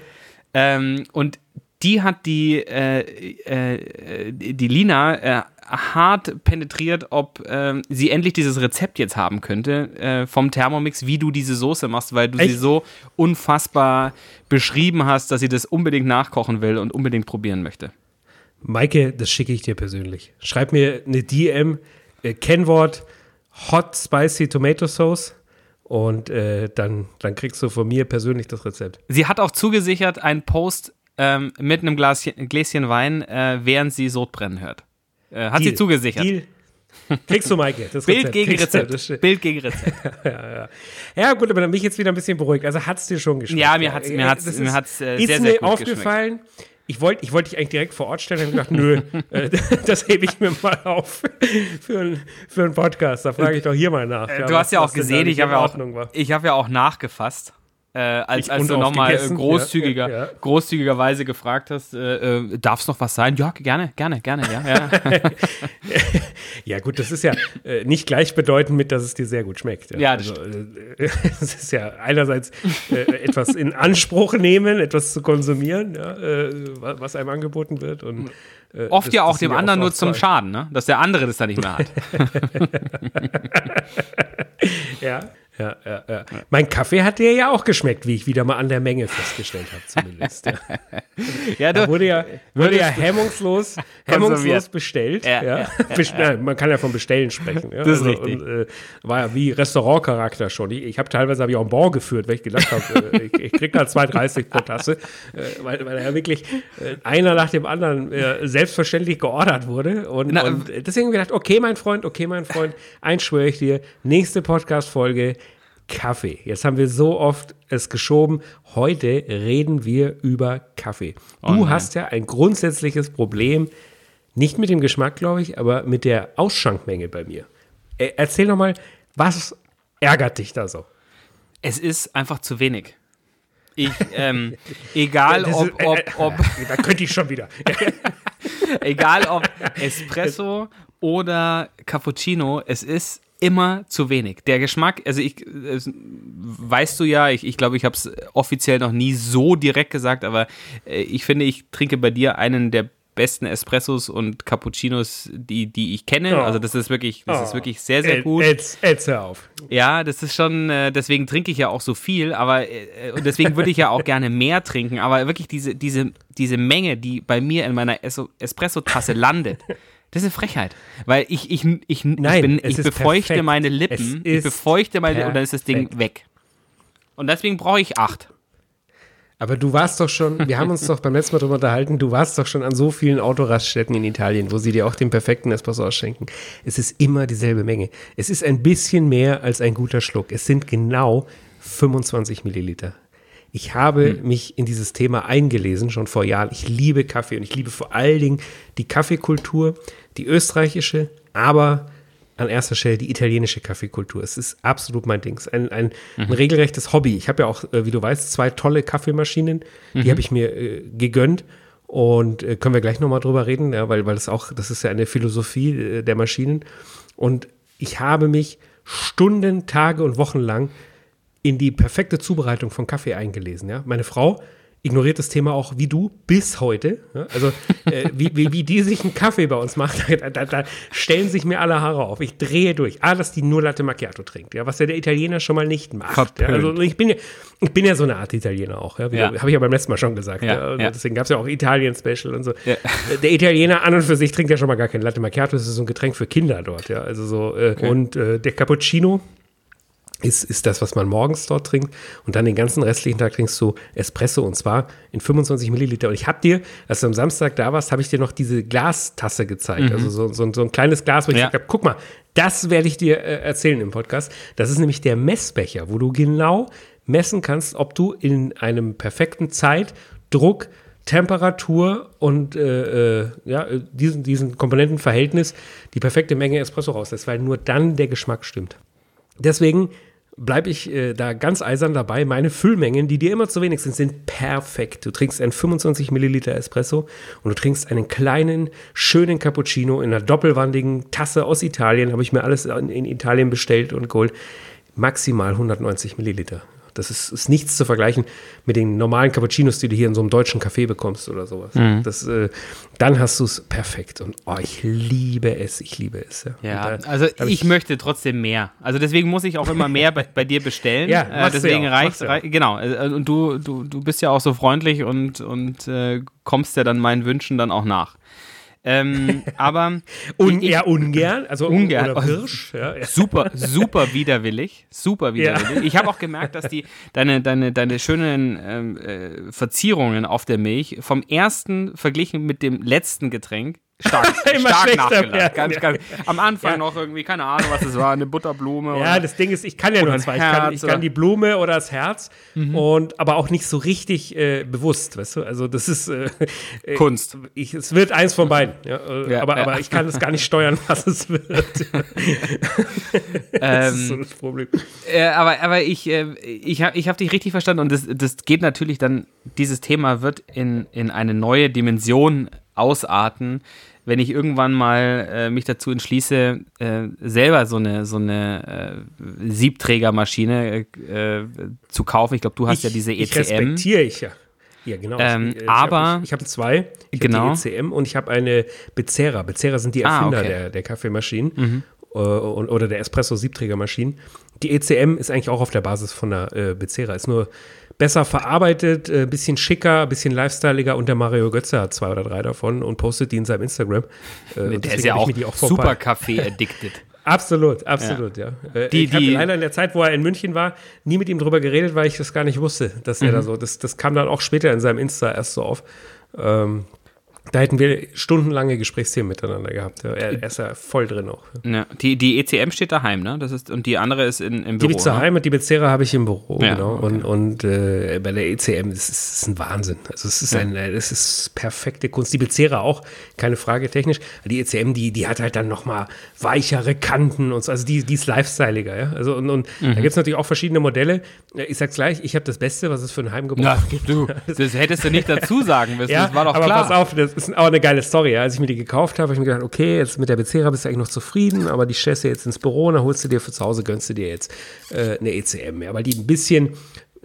Ähm, und die hat die, äh, äh, die Lina äh, hart penetriert, ob ähm, sie endlich dieses Rezept jetzt haben könnte äh, vom Thermomix, wie du diese Soße machst, weil du Echt? sie so unfassbar beschrieben hast, dass sie das unbedingt nachkochen will und unbedingt probieren möchte. Maike, das schicke ich dir persönlich. Schreib mir eine DM, äh, Kennwort Hot Spicy Tomato Sauce und äh, dann, dann kriegst du von mir persönlich das Rezept. Sie hat auch zugesichert einen Post ähm, mit einem Glaschen, Gläschen Wein, äh, während sie Sodbrennen hört. Äh, hat Deal. sie zugesichert. Deal. Kriegst du, Maike. Das Bild Rezept. gegen Rezept. Bild gegen Rezept. ja, ja. ja, gut, aber dann bin ich jetzt wieder ein bisschen beruhigt. Also hat es dir schon geschmeckt. Ja, mir hat es mir hat's, mir ist, hat's, äh, sehr, sehr gut aufgefallen. Geschmeckt ich wollte ich wollt dich eigentlich direkt vor Ort stellen und gedacht, nö, äh, das hebe ich mir mal auf für, ein, für einen Podcast. Da frage ich doch hier mal nach. Ja, du hast ja auch gesehen, ich habe ja auch, hab ja auch nachgefasst. Äh, als, als du nochmal großzügiger, ja, ja. großzügigerweise gefragt hast, äh, äh, darf es noch was sein? Ja, gerne, gerne, gerne, ja. Ja, ja gut, das ist ja äh, nicht gleichbedeutend mit, dass es dir sehr gut schmeckt. Ja, das, also, äh, das ist ja einerseits äh, etwas in Anspruch nehmen, etwas zu konsumieren, was einem angeboten wird. Und, Oft das, ja auch dem anderen nur zum Schaden, ne? dass der andere das dann nicht mehr hat. ja. Ja, ja, ja. Mein Kaffee hat dir ja auch geschmeckt, wie ich wieder mal an der Menge festgestellt habe, zumindest. Ja, du, wurde ja, wurde ja hemmungslos, hemmungslos bestellt. Ja, man kann ja von Bestellen sprechen. Das ist also, richtig. Und, äh, war ja wie Restaurantcharakter schon. Ich, ich habe teilweise hab ich auch einen Bon geführt, weil ich gedacht habe, äh, ich, ich kriege da 2,30 pro Tasse, äh, weil, weil er ja wirklich äh, einer nach dem anderen äh, selbstverständlich geordert wurde. Und, Na, und deswegen habe ich gedacht, okay, mein Freund, okay, mein Freund, eins schwöre ich dir, nächste Podcast-Folge Kaffee. Jetzt haben wir so oft es geschoben. Heute reden wir über Kaffee. Du oh hast ja ein grundsätzliches Problem, nicht mit dem Geschmack, glaube ich, aber mit der Ausschankmenge bei mir. Erzähl noch mal, was ärgert dich da so? Es ist einfach zu wenig. Ich, ähm, egal ob, ob, ob Da könnte ich schon wieder. egal ob Espresso oder Cappuccino, es ist immer zu wenig. Der Geschmack, also ich, weißt du ja, ich, ich glaube, ich habe es offiziell noch nie so direkt gesagt, aber äh, ich finde, ich trinke bei dir einen der besten Espressos und Cappuccinos, die, die ich kenne. Oh. Also das ist wirklich, das oh. ist wirklich sehr, sehr gut. Jetzt, jetzt hör auf. Ja, das ist schon, äh, deswegen trinke ich ja auch so viel, aber äh, und deswegen würde ich ja auch gerne mehr trinken, aber wirklich diese, diese, diese Menge, die bei mir in meiner Espresso-Tasse landet, Das ist eine Frechheit. Weil ich, ich, ich, Nein, ich, bin, ich befeuchte perfekt. meine Lippen, ich befeuchte meine und dann ist das Ding weg. Und deswegen brauche ich acht. Aber du warst doch schon, wir haben uns doch beim letzten Mal darüber unterhalten, du warst doch schon an so vielen Autoraststätten in Italien, wo sie dir auch den perfekten Espresso ausschenken. Es ist immer dieselbe Menge. Es ist ein bisschen mehr als ein guter Schluck. Es sind genau 25 Milliliter. Ich habe hm. mich in dieses Thema eingelesen, schon vor Jahren. Ich liebe Kaffee und ich liebe vor allen Dingen die Kaffeekultur, die österreichische, aber an erster Stelle die italienische Kaffeekultur. Es ist absolut mein Ding. Ein, ein, mhm. ein regelrechtes Hobby. Ich habe ja auch, äh, wie du weißt, zwei tolle Kaffeemaschinen. Die mhm. habe ich mir äh, gegönnt. Und äh, können wir gleich nochmal drüber reden, ja, weil, weil das auch, das ist ja eine Philosophie äh, der Maschinen. Und ich habe mich Stunden, Tage und Wochen lang in die perfekte Zubereitung von Kaffee eingelesen. Ja? Meine Frau ignoriert das Thema auch wie du bis heute. Ja? Also äh, wie, wie, wie, die sich einen Kaffee bei uns macht, da, da, da, stellen sich mir alle Haare auf. Ich drehe durch. Ah, dass die nur Latte Macchiato trinkt, ja? was ja der Italiener schon mal nicht macht. Ja? Also ich bin ja, ich bin ja so eine Art Italiener auch. Ja? Habe ich ja beim letzten Mal schon gesagt. Ja. Deswegen gab es ja auch Italien-Special und so. Der Italiener an und für sich trinkt ja schon mal gar kein Latte Macchiato. Das ist so ein Getränk für Kinder dort. Ja? Also so, äh, okay. Und äh, der Cappuccino ist, ist das, was man morgens dort trinkt. Und dann den ganzen restlichen Tag trinkst du Espresso und zwar in 25 Milliliter. Und ich habe dir, als du am Samstag da warst, habe ich dir noch diese Glastasse gezeigt. Mhm. Also so, so, so, ein kleines Glas, wo ich ja. gesagt habe, guck mal, das werde ich dir äh, erzählen im Podcast. Das ist nämlich der Messbecher, wo du genau messen kannst, ob du in einem perfekten Zeit, Druck, Temperatur und äh, äh, ja, diesen, diesen Komponentenverhältnis die perfekte Menge Espresso rauslässt, weil nur dann der Geschmack stimmt. Deswegen bleibe ich äh, da ganz eisern dabei. Meine Füllmengen, die dir immer zu wenig sind, sind perfekt. Du trinkst einen 25 Milliliter Espresso und du trinkst einen kleinen, schönen Cappuccino in einer doppelwandigen Tasse aus Italien. Habe ich mir alles in, in Italien bestellt und geholt. Maximal 190 Milliliter. Das ist, ist, nichts zu vergleichen mit den normalen Cappuccinos, die du hier in so einem deutschen Café bekommst oder sowas. Mhm. Das, äh, dann hast du es perfekt. Und oh, ich liebe es, ich liebe es. Ja, ja da, also ich, ich, möchte trotzdem mehr. Also deswegen muss ich auch immer mehr bei, bei dir bestellen. ja, äh, deswegen ja reicht, reicht genau. Äh, und du, du, du bist ja auch so freundlich und, und äh, kommst ja dann meinen Wünschen dann auch nach. Ähm, aber Un eher ungern, also ungern. Oder Hirsch. Ja, ja. Super, super widerwillig, super widerwillig. Ja. Ich habe auch gemerkt, dass die deine deine deine schönen ähm, äh, Verzierungen auf der Milch vom ersten verglichen mit dem letzten Getränk stark, stark nachgelassen. Ganz, ganz, am Anfang ja. noch irgendwie, keine Ahnung, was es war, eine Butterblume. Ja, das Ding ist, ich kann ja nur zwei. Ich kann, ich kann, die Blume oder das Herz, mhm. und, aber auch nicht so richtig äh, bewusst, weißt du? Also, das ist äh, äh Kunst. Ich, es wird eins von beiden. Ja? Äh, ja aber, aber ich kann es gar nicht steuern, was es wird. das ist so ähm, das Problem. Äh, aber, aber ich, äh, ich habe ich hab dich richtig verstanden und das, das geht natürlich dann, dieses Thema wird in, in eine neue Dimension ausarten, wenn ich irgendwann mal äh, mich dazu entschließe, äh, selber so eine, so eine äh, Siebträgermaschine äh, zu kaufen. Ich glaube, du hast ich, ja diese ECM. Ich respektiere ich ja. Ja, genau. Ähm, ich, aber ich habe hab zwei. Ich genau. Hab die ECM und ich habe eine Bezera. Bezera sind die ah, Erfinder ah, okay. der, der Kaffeemaschinen mhm. äh, oder der Espresso-Siebträgermaschinen. Die ECM ist eigentlich auch auf der Basis von der äh, Bezera. Ist nur besser verarbeitet, ein äh, bisschen schicker, ein bisschen lifestyleiger und der Mario Götze hat zwei oder drei davon und postet die in seinem Instagram. Äh, der ist ja auch, auch super Kaffee-addicted. Absolut, absolut, ja. ja. Äh, die, ich habe leider in der Zeit, wo er in München war, nie mit ihm drüber geredet, weil ich das gar nicht wusste, dass mhm. er da so, das, das kam dann auch später in seinem Insta erst so auf. Ähm, da hätten wir stundenlange Gesprächsthemen miteinander gehabt. Er, ist ja voll drin auch. Ja, die, die ECM steht daheim, ne? Das ist, und die andere ist in, im Büro. Die habe daheim ne? und die Bezera habe ich im Büro, ja, genau. Okay. Und, und äh, bei der ECM, das ist, ist ein Wahnsinn. Also es ist ja. ein, das ist perfekte Kunst. Die Bezera auch, keine Frage technisch. Die ECM, die, die hat halt dann nochmal weichere Kanten und so. Also die, die ist lifestyleiger, ja. Also und, und mhm. da gibt es natürlich auch verschiedene Modelle. Ich sag's gleich, ich habe das Beste, was es für ein Heimgebrauch gibt. Du, das hättest du nicht dazu sagen müssen. ja, das war doch aber klar. Pass auf, das ist auch eine geile Story. Als ich mir die gekauft habe, habe ich mir gedacht, okay, jetzt mit der Bezera bist du eigentlich noch zufrieden, aber die stellst du jetzt ins Büro und dann holst du dir für zu Hause, gönnst du dir jetzt äh, eine ECM, ja, weil die ein bisschen,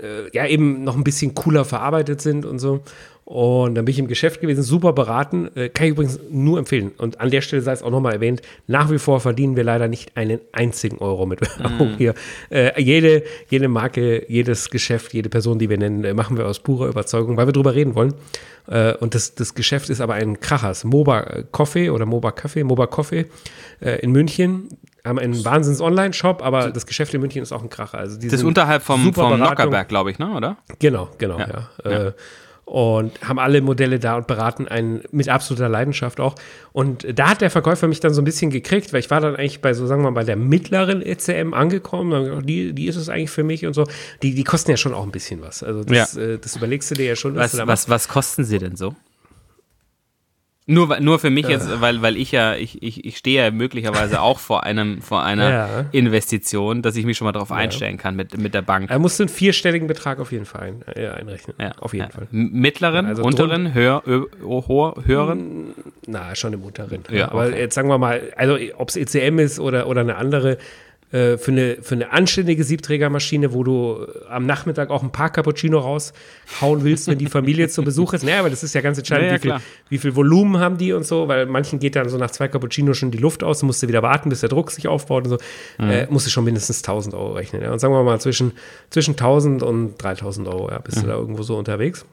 äh, ja, eben noch ein bisschen cooler verarbeitet sind und so. Und dann bin ich im Geschäft gewesen, super beraten. Äh, kann ich übrigens nur empfehlen. Und an der Stelle sei es auch nochmal erwähnt, nach wie vor verdienen wir leider nicht einen einzigen Euro mit Werbung mm. hier. Äh, jede, jede Marke, jedes Geschäft, jede Person, die wir nennen, äh, machen wir aus purer Überzeugung, weil wir drüber reden wollen. Äh, und das, das Geschäft ist aber ein Krachers. MOBA Coffee oder MOBA Kaffee, MOBA Coffee äh, in München haben einen Wahnsinns-Online-Shop, aber das Geschäft in München ist auch ein Kracher. Also das ist unterhalb vom, vom Nockerberg, glaube ich, ne? oder? Genau, genau, ja. ja. ja. Äh, und haben alle Modelle da und beraten einen mit absoluter Leidenschaft auch. Und da hat der Verkäufer mich dann so ein bisschen gekriegt, weil ich war dann eigentlich bei so, sagen wir mal, bei der mittleren ECM angekommen. Die, die ist es eigentlich für mich und so. Die, die kosten ja schon auch ein bisschen was. Also das, ja. äh, das überlegst du dir ja schon. Was, was, was kosten sie denn so? Nur, nur für mich jetzt, weil, weil ich ja, ich, ich, ich stehe ja möglicherweise auch vor einem, vor einer Ja. Investition, dass ich mich schon mal darauf einstellen kann mit, mit der Bank. Er musste einen vierstelligen Betrag auf jeden Fall ein, äh, einrechnen. Ja, auf jeden ja. Fall. Mittleren, Also unteren, höher, hoher, höheren? Na, schon im unteren. Ja, Aber okay. jetzt sagen wir mal, also ob es ECM ist oder, oder eine andere, äh, für, eine, für eine anständige Siebträgermaschine, wo du äh, am Nachmittag auch ein paar Cappuccino raushauen willst, wenn die Familie zu Besuch ist. Naja, aber das ist ja ganz entscheidend, Ja, ja, wie, viel, wie viel Volumen haben die und so, weil manchen geht dann so nach zwei Cappuccino schon die Luft aus, musst du wieder warten, bis der Druck sich aufbaut und so. Mhm. Äh, musst du schon mindestens 1000 Euro rechnen. Ja. Und sagen wir mal zwischen, zwischen 1000 und 3000 Euro, ja, Mhm. bist du da irgendwo so unterwegs.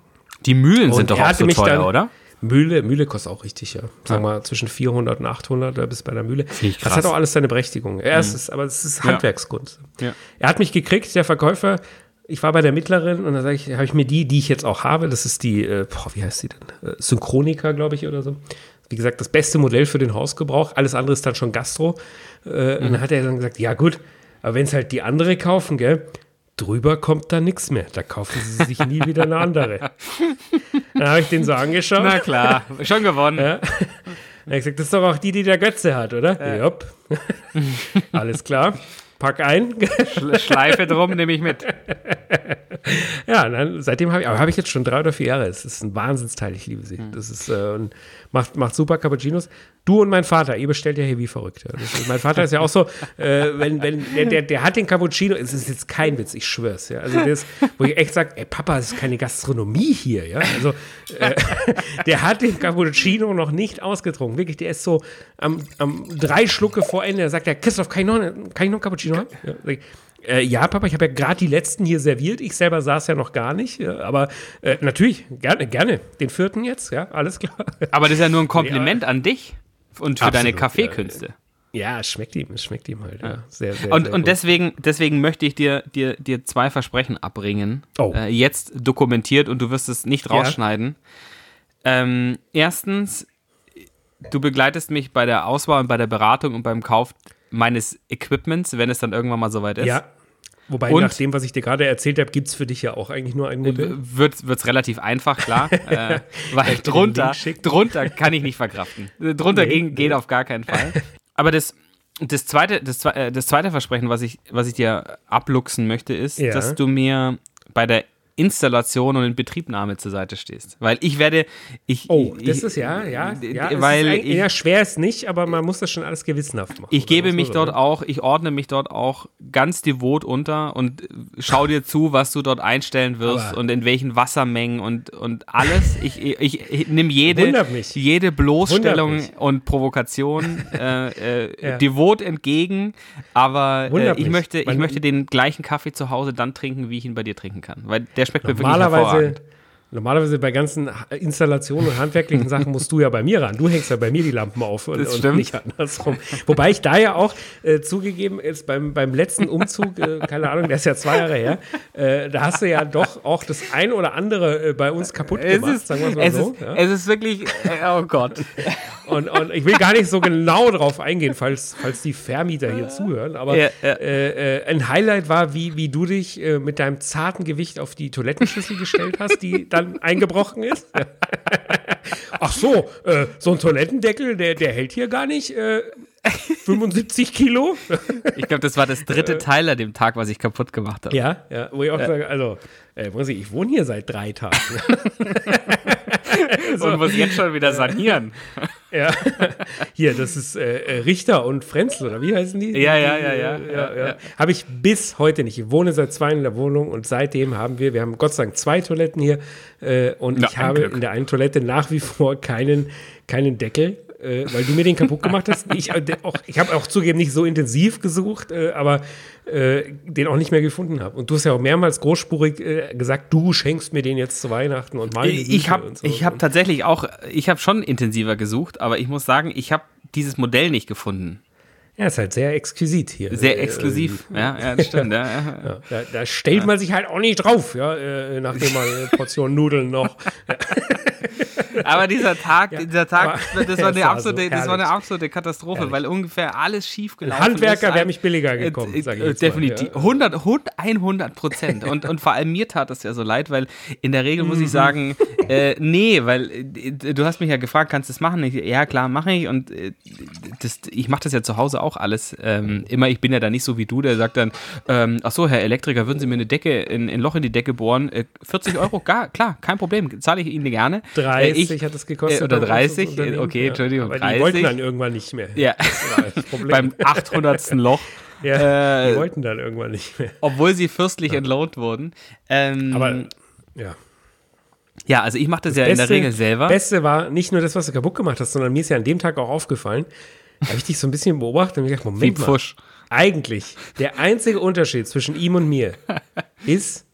Die Mühlen Und sind doch auch so teuer, dann- oder? Mühle, Mühle kostet auch richtig, ja. Sagen wir mal zwischen 400 und 800 da bis bei der Mühle. Das hat auch alles seine Berechtigung. Ja, es ist, aber es ist Handwerkskunst. Ja. Er hat mich gekriegt, der Verkäufer. Ich war bei der Mittleren und da sage ich, habe ich mir die, die ich jetzt auch habe, das ist die, äh, boah, wie heißt die denn? Äh, Synchronica, glaube ich, oder so. Wie gesagt, das beste Modell für den Hausgebrauch. Alles andere ist dann schon Gastro. Äh, Und dann hat er dann gesagt, ja gut, aber wenn es halt die andere kaufen, gell, drüber kommt da nichts mehr. Da kaufen sie sich nie wieder eine andere. Dann habe ich den so angeschaut. Na klar, schon gewonnen. Ja. Dann ich gesagt, das ist doch auch die, die der Götze hat, oder? Ja. Jupp. Alles klar. Pack ein. Schle- Schleife drum, nehme ich mit. ja, dann, seitdem habe ich, aber habe ich jetzt schon drei oder vier Jahre. Es ist ein Wahnsinnsteil, ich liebe sie. Das ist, äh, und macht, macht super Cappuccinos. Du und mein Vater, ihr bestellt ja hier wie verrückt. Ist, mein Vater ist ja auch so, äh, wenn, wenn, der, der, der hat den Cappuccino, es ist jetzt kein Witz, ich schwör's, ja. Also das, wo ich echt sage, ey Papa, es ist keine Gastronomie hier, ja. Also äh, der hat den Cappuccino noch nicht ausgetrunken. Wirklich, der ist so am, am drei Schlucke vor Ende, sagt er, Christoph, kann ich noch, kann ich noch einen Cappuccino haben? Ja, äh, ja, Papa, ich habe ja gerade die letzten hier serviert. Ich selber saß ja noch gar nicht. Ja, aber äh, natürlich, gerne, gerne. Den vierten jetzt, ja, alles klar. Aber das ist ja nur ein Kompliment an dich und für deine Absolut, Kaffeekünste. Ja, es schmeckt ihm, es schmeckt ihm halt. Ja. Sehr, sehr, Und, sehr und deswegen, deswegen möchte ich dir, dir, dir zwei Versprechen abbringen. Oh. Äh, jetzt dokumentiert und du wirst es nicht Ja. rausschneiden. Ähm, erstens, du begleitest mich bei der Auswahl und bei der Beratung und beim Kauf meines Equipments, wenn es dann irgendwann mal soweit ist. Ja. Wobei, Und- nach dem, was ich dir gerade erzählt habe, gibt es für dich ja auch eigentlich nur ein Modell. Wird es relativ einfach, klar. äh, weil drunter, drunter kann ich nicht verkraften. Äh, Drunter Nee, geht auf gar keinen Fall. Aber das, das, zweite, das, äh, das zweite Versprechen, was ich, was ich dir abluchsen möchte, ist, Ja. dass du mir bei der Installation und Inbetriebnahme zur Seite stehst. Weil ich werde. Ich, Oh, ich, das ist ja, ja, ja. Weil ist ein, ja, schwer ist nicht, aber man muss das schon alles gewissenhaft machen. ich gebe mich dort ne? auch, ich ordne mich dort auch ganz devot unter und schau dir zu, was du dort einstellen wirst Aber- und in welchen Wassermengen und, und alles. Ich, ich, ich, nehme jede, jede Bloßstellung und Provokation äh, äh, Ja. devot entgegen, aber äh, ich, möchte, ich Man- möchte den gleichen Kaffee zu Hause dann trinken, wie ich ihn bei dir trinken kann. Weil der schmeckt mir wirklich Normalerweise, hervorragend. normalerweise bei ganzen Installationen und handwerklichen Sachen musst du ja bei mir ran. Du hängst ja bei mir die Lampen auf und, und nicht andersrum. Wobei ich da ja auch äh, zugegeben ist, beim, beim letzten Umzug, äh, keine Ahnung, der ist ja zwei Jahre her, äh, da hast du ja doch auch das ein oder andere äh, bei uns kaputt Es gemacht, ist, sagen wir es mal es, so. ist, ja. es ist wirklich, äh, oh Gott. Und, und ich will gar nicht so genau drauf eingehen, falls, falls die Vermieter hier zuhören, aber Ja, ja. Äh, äh, ein Highlight war, wie, wie du dich äh, mit deinem zarten Gewicht auf die Toilettenschüssel gestellt hast, die dann eingebrochen ist. Ach so, äh, so ein Toilettendeckel, der, der hält hier gar nicht äh, 75 Kilo. Ich glaube, das war das dritte Teil an dem Tag, was ich kaputt gemacht habe. ja, ja, wo ich auch sage, also, äh, muss ich, ich wohne hier seit drei Tagen. Und muss jetzt schon wieder sanieren. Ja, hier, das ist äh, äh, Richter und Frenzel, oder wie heißen die? Ja, ja, Die, ja, äh, ja, ja, ja. Habe ich bis heute nicht. Ich wohne seit zwei Jahren in der Wohnung und seitdem haben wir, wir haben Gott sei Dank zwei Toiletten hier äh, und Na, ich habe Glück. in der einen Toilette nach wie vor keinen, keinen Deckel. Äh, weil du mir den kaputt gemacht hast. Ich, äh, auch, ich habe auch zugegeben nicht so intensiv gesucht, äh, aber äh, den auch nicht mehr gefunden habe. Und du hast ja auch mehrmals großspurig äh, gesagt, du schenkst mir den jetzt zu Weihnachten und mal Ich habe so. ich hab tatsächlich auch, ich habe schon intensiver gesucht, aber ich muss sagen, ich habe dieses Modell nicht gefunden. Ja, ist halt sehr exquisit hier. Sehr Äh, exklusiv. Ja, ja, das stimmt. Ja, ja. Ja, da, da stellt man sich halt auch nicht drauf, ja, äh, nachdem man eine Portion Nudeln noch. aber dieser Tag, ja, dieser Tag, das war, eine absolute, so das war eine absolute Katastrophe, herrlich. weil ungefähr alles schief gelaufen ist. Handwerker wäre mich billiger gekommen, äh, äh, Definitiv. Mal, ja. 100, 100 Prozent. und, und vor allem mir tat das ja so leid, weil in der Regel muss ich mhm. sagen, äh, nee, weil äh, du hast mich ja gefragt, kannst du das machen? Ich, ja, klar, mache ich. Und äh, das, ich mache das ja zu Hause auch alles. Ähm, immer, ich bin ja da nicht so wie du, der sagt dann, ähm, ach so, Herr Elektriker, würden Sie mir eine Decke, in, ein Loch in die Decke bohren? 40 Euro, gar, klar, kein Problem, zahle ich Ihnen gerne. 30 ich, hat es gekostet. oder 30, okay, Entschuldigung, ja, aber 30. Die wollten dann irgendwann nicht mehr. Ja, beim 800. Loch. Ja, äh, die wollten dann irgendwann nicht mehr. Obwohl sie fürstlich ja. entlohnt wurden. Ähm, aber, ja. Ja, also ich mache das, das, ja Beste, in der Regel selber. Beste war nicht nur das, was du kaputt gemacht hast, sondern mir ist ja an dem Tag auch aufgefallen, habe ich dich so ein bisschen beobachtet und gedacht, Moment mal, eigentlich der einzige Unterschied zwischen ihm und mir ist,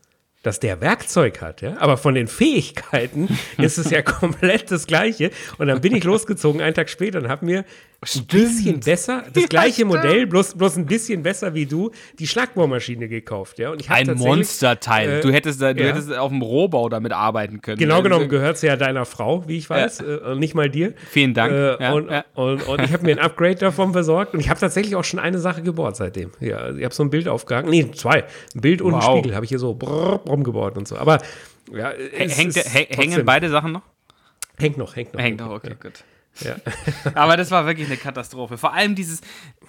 dass der Werkzeug hat, ja. Aber von den Fähigkeiten ist es ja komplett das Gleiche. Und dann bin ich losgezogen einen Tag später und habe mir ein bisschen besser, das gleiche ja, Modell, bloß, bloß ein bisschen besser wie du, die Schlagbohrmaschine gekauft, ja. Und ich ein Monsterteil. Äh, du hättest, da, du ja. hättest auf dem Rohbau damit arbeiten können. Genau genommen gehört es ja deiner Frau, wie ich weiß, ja. äh, nicht mal dir. Vielen Dank. Äh, und, und, und, ich habe mir ein Upgrade davon besorgt und ich habe tatsächlich auch schon eine Sache gebohrt seitdem. Ja, ich habe so ein Bild aufgehangen, nee, zwei. Ein Bild und wow. einen Spiegel habe ich hier so brrr, rumgebaut und so. Aber ja, Hängt, hängen beide Sachen noch? Hängt noch, hängt noch. Hängt noch, okay, gut. Ja. Aber das war wirklich eine Katastrophe. Vor allem dieses.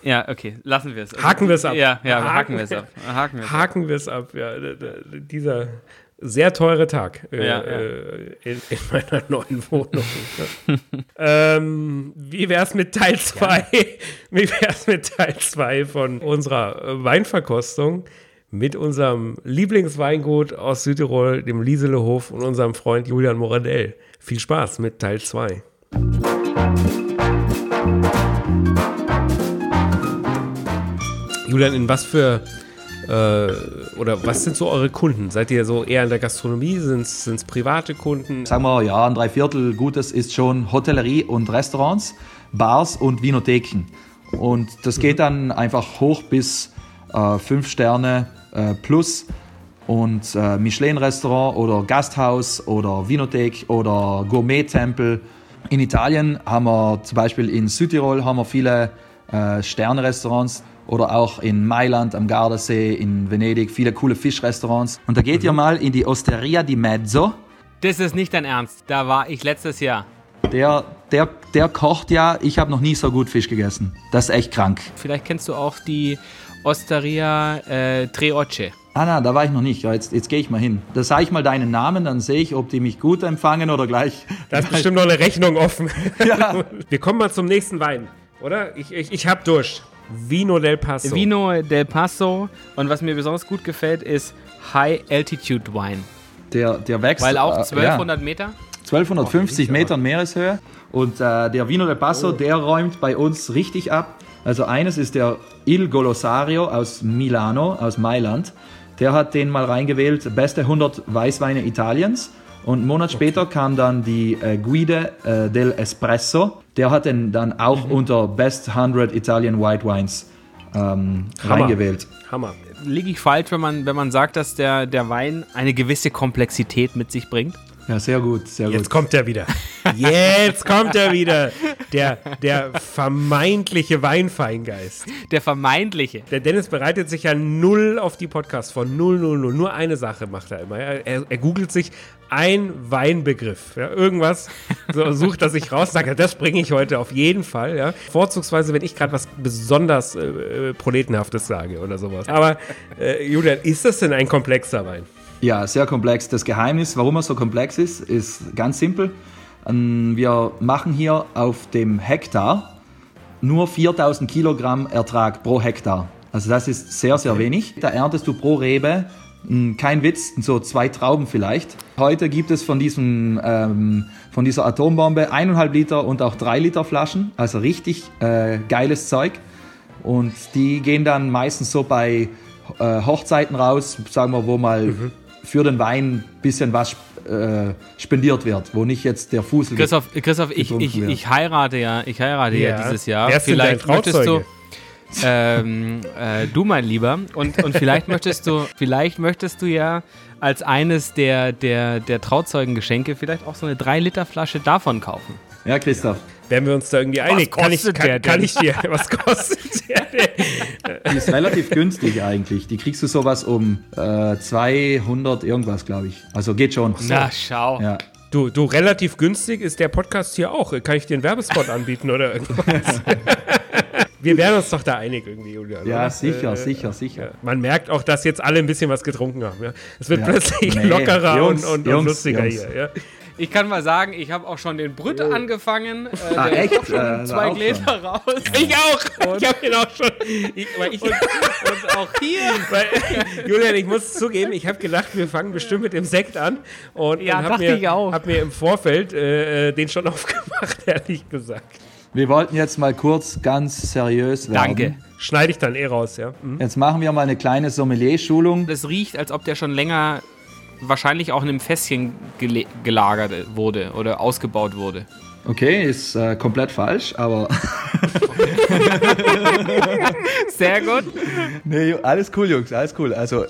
Ja, okay, lassen wir es. Haken wir es ab. Ja, ja, haken, haken wir es ab. Haken wir es haken es ab. Ja, dieser sehr teure Tag äh, ja. Äh, in, in, meiner neuen Wohnung. ähm, wie wäre es mit Teil 2? Wie wäre es mit Teil 2 von unserer Weinverkostung? Mit unserem Lieblingsweingut aus Südtirol, dem Lieselehof und unserem Freund Julian Moradell. Viel Spaß mit Teil 2. Julian, in was für äh, oder was sind so eure Kunden? Seid ihr so eher in der Gastronomie? Sind es private Kunden? Sagen wir, ja, ein Dreiviertel Gutes ist schon Hotellerie und Restaurants, Bars und Vinotheken. Und das geht mhm. dann einfach hoch bis äh, fünf Sterne äh, plus und äh, Michelin-Restaurant oder Gasthaus oder Vinothek oder Gourmet-Tempel in Italien haben wir zum Beispiel in Südtirol haben wir viele äh, Sternrestaurants oder auch in Mailand am Gardasee, in Venedig, viele coole Fischrestaurants. Und da geht mhm. ihr mal in die Osteria di Mezzo. Das ist nicht dein Ernst. Da war ich letztes Jahr. Der, der, der kocht ja, ich habe noch nie so gut Fisch gegessen. Das ist echt krank. Vielleicht kennst du auch die Osteria äh, Tre Oce. Ah, na, da war ich noch nicht. Ja, jetzt, jetzt gehe ich mal hin. Da sage ich mal deinen Namen, dann sehe ich, ob die mich gut empfangen oder gleich. Da ist bestimmt noch eine Rechnung offen. Ja. Wir kommen mal zum nächsten Wein, oder? Ich, ich, ich habe Durst. Vino del Paso. Vino del Paso. Und was mir besonders gut gefällt, ist High Altitude Wine. Der, der wächst. Weil auch 1200 äh, ja. Meter? 1250 oh, Metern Meereshöhe. Und äh, der Vino del Paso, oh. der räumt bei uns richtig ab. Also eines ist der Il Golosario aus Milano, aus Mailand. Der hat den mal reingewählt, beste 100 Weißweine Italiens. Und einen Monat später kam dann die äh, Guide äh, del Espresso. Der hat den dann auch mhm. unter Best 100 Italian White Wines ähm, Hammer. reingewählt. Hammer. Liege ich falsch, wenn man, wenn man sagt, dass der, der Wein eine gewisse Komplexität mit sich bringt? Ja, sehr gut, sehr gut. Jetzt kommt er wieder. Jetzt kommt er wieder. Der, der vermeintliche Weinfeingeist. Der vermeintliche. Der Dennis bereitet sich ja null auf die Podcast vor. Null, null, null. Nur eine Sache macht er immer. Er, er googelt sich ein Weinbegriff. Ja, irgendwas so sucht er sich raus, sagt er, das bringe ich heute auf jeden Fall. Ja. Vorzugsweise, wenn ich gerade was besonders äh, äh, Proletenhaftes sage oder sowas. Aber äh, Julian, ist das denn ein komplexer Wein? Ja, sehr komplex. Das Geheimnis, warum er so komplex ist, ist ganz simpel. Ähm, wir machen hier auf dem Hektar nur 4000 Kilogramm Ertrag pro Hektar. Also das ist sehr, sehr wenig. Da erntest du pro Rebe, hm, kein Witz, so zwei Trauben vielleicht. Heute gibt es von, diesem, ähm, von dieser Atombombe eineinhalb Liter und auch drei Liter Flaschen. Also richtig äh, geiles Zeug. Und die gehen dann meistens so bei äh, Hochzeiten raus, sagen wir, wo mal mhm für den Wein ein bisschen was äh, spendiert wird, wo nicht jetzt der Fuß. Christoph, Christoph ich, ich, ich heirate ja, ich heirate ja, ja dieses Jahr. Wer Vielleicht möchtest du. ähm, äh, du mein Lieber. Und, und vielleicht möchtest du, vielleicht möchtest du ja als eines der, der, der Trauzeugengeschenke vielleicht auch so eine 3-Liter-Flasche davon kaufen. Ja, Christoph. Wären wir uns da irgendwie einig? Kann ich, kann, kann ich dir, was kostet der denn? Die ist relativ günstig eigentlich. Die kriegst du sowas um äh, 200 irgendwas, glaube ich. Also geht schon. Na, schau. Ja. Du, du, relativ günstig ist der Podcast hier auch. Kann ich dir einen Werbespot anbieten oder irgendwas? Wir wären uns doch da einig irgendwie, Julian. Ja, oder? sicher, äh, sicher, sicher. Man merkt auch, dass jetzt alle ein bisschen was getrunken haben. Ja? Es wird ja. plötzlich nee, lockerer Jungs, und, und, Jungs, und, lustiger Jungs. hier. Ja? Ich kann mal sagen, ich habe auch schon den Brütte oh. angefangen. Äh, ah, echt? Schon äh, zwei Gläser schon. raus. Ich auch. Und ich habe ihn auch schon. Ich, ich, und, und, auch hier. Weil, Julian, ich muss zugeben, ich habe gedacht, wir fangen bestimmt mit dem Sekt an. Und, ja, und habe mir, hab mir im Vorfeld äh, den schon aufgemacht, ehrlich gesagt. Wir wollten jetzt mal kurz ganz seriös werden. Danke. Schneide ich dann eh raus, ja. Mhm. Jetzt machen wir mal eine kleine Sommelier-Schulung. Das riecht, als ob der schon länger wahrscheinlich auch in einem Fässchen gelagert wurde oder ausgebaut wurde. Okay, ist äh, komplett falsch, aber. Sehr gut. Nee, alles cool, Jungs, alles cool. Also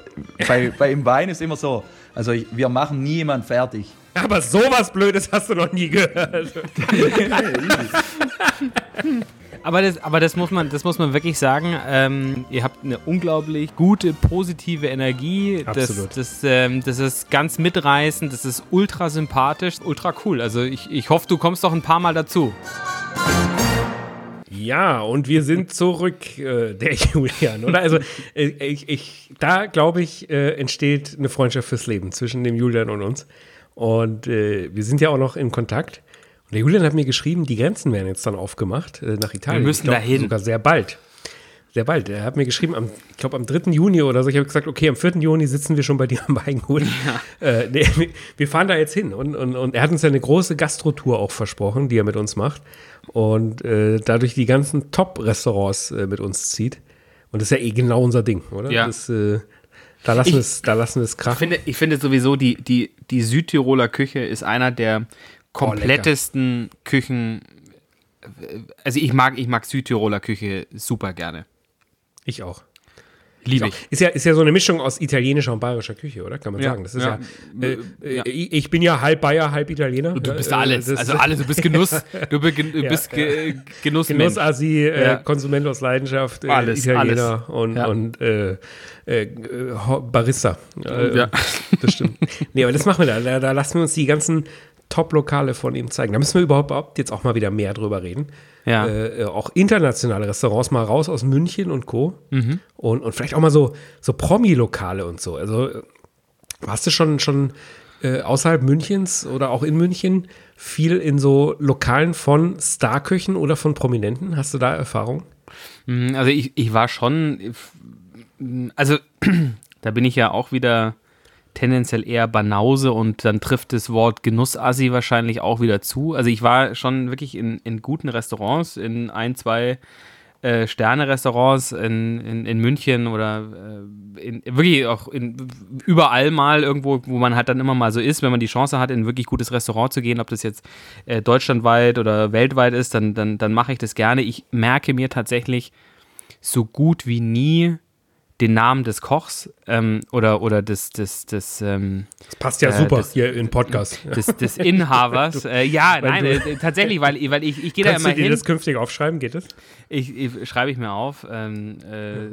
bei, bei im Wein ist immer so. Also wir machen nie jemand fertig. Aber sowas Blödes hast du noch nie gehört. Aber das, aber das muss man, das muss man wirklich sagen. Ähm, ihr habt eine unglaublich gute, positive Energie. Absolut. Das, das, ähm, das ist ganz mitreißend. Das ist ultra sympathisch, ultra cool. Also ich, ich hoffe, du kommst doch ein paar Mal dazu. Ja, und wir sind zurück, äh, der Julian, oder? Also, äh, ich, ich, da glaube ich, äh, entsteht eine Freundschaft fürs Leben zwischen dem Julian und uns. Und äh, wir sind ja auch noch in Kontakt. Und der Julian hat mir geschrieben, die Grenzen werden jetzt dann aufgemacht äh, nach Italien. Wir müssen glaub, dahin. Sogar sehr bald. Sehr bald. Er hat mir geschrieben, am, ich glaube am 3. Juni oder so. Ich habe gesagt, okay, am 4. Juni sitzen wir schon bei dir am Weingut. Ja. Äh, nee, wir fahren da jetzt hin. Und, und, und er hat uns ja eine große Gastrotour auch versprochen, die er mit uns macht. Und äh, dadurch die ganzen Top-Restaurants äh, mit uns zieht. Und das ist ja eh genau unser Ding, oder? Ja. Das, äh, da lassen wir es, da lassen wir es krachen. Ich finde, ich finde sowieso, die, die, die Südtiroler Küche ist einer der komplettesten oh, Küchen. Also ich mag, ich mag Südtiroler Küche super gerne. Ich auch. Liebe ich. Ist ja, ist ja so eine Mischung aus italienischer und bayerischer Küche, oder? Kann man ja, sagen. Das ist ja, ja, äh, ja, Ich bin ja halb Bayer, halb Italiener. Du bist alles. also alles. Du bist Genuss. Du bist ge, Genuss. Genussassi, äh, Konsument aus Leidenschaft, äh, alles, Italiener alles. und, und äh, äh, Barista. Äh, ja. Das stimmt. nee, aber das machen wir da. da. Da lassen wir uns die ganzen Top-Lokale von ihm zeigen. Da müssen wir überhaupt jetzt auch mal wieder mehr drüber reden. Ja. Äh, auch internationale Restaurants mal raus aus München und Co. Mhm. Und, und vielleicht auch mal so, so Promi-Lokale und so. Also warst du schon, schon äh, außerhalb Münchens oder auch in München viel in so Lokalen von Starköchen oder von Prominenten? Hast du da Erfahrung? Mhm, also ich, ich war schon, also da bin ich ja auch wieder tendenziell eher Banause und dann trifft das Wort Genussassi wahrscheinlich auch wieder zu. Also ich war schon wirklich in, in guten Restaurants, in ein, zwei äh, Sterne-Restaurants in, in, in, München oder äh, in, wirklich auch in, überall mal irgendwo, wo man halt dann immer mal so ist, wenn man die Chance hat, in ein wirklich gutes Restaurant zu gehen, ob das jetzt äh, deutschlandweit oder weltweit ist, dann, dann, dann mache ich das gerne. Ich merke mir tatsächlich so gut wie nie den Namen des Kochs ähm, oder, oder des, des, des ähm, Das passt ja äh, super des, hier in Podcast. Des, des Inhabers. äh, ja, nein, äh, tatsächlich, weil, weil ich, ich gehe da immer hin. Kannst du dir das künftig aufschreiben, geht es? Ich, ich schreibe ich mir auf, ähm, äh,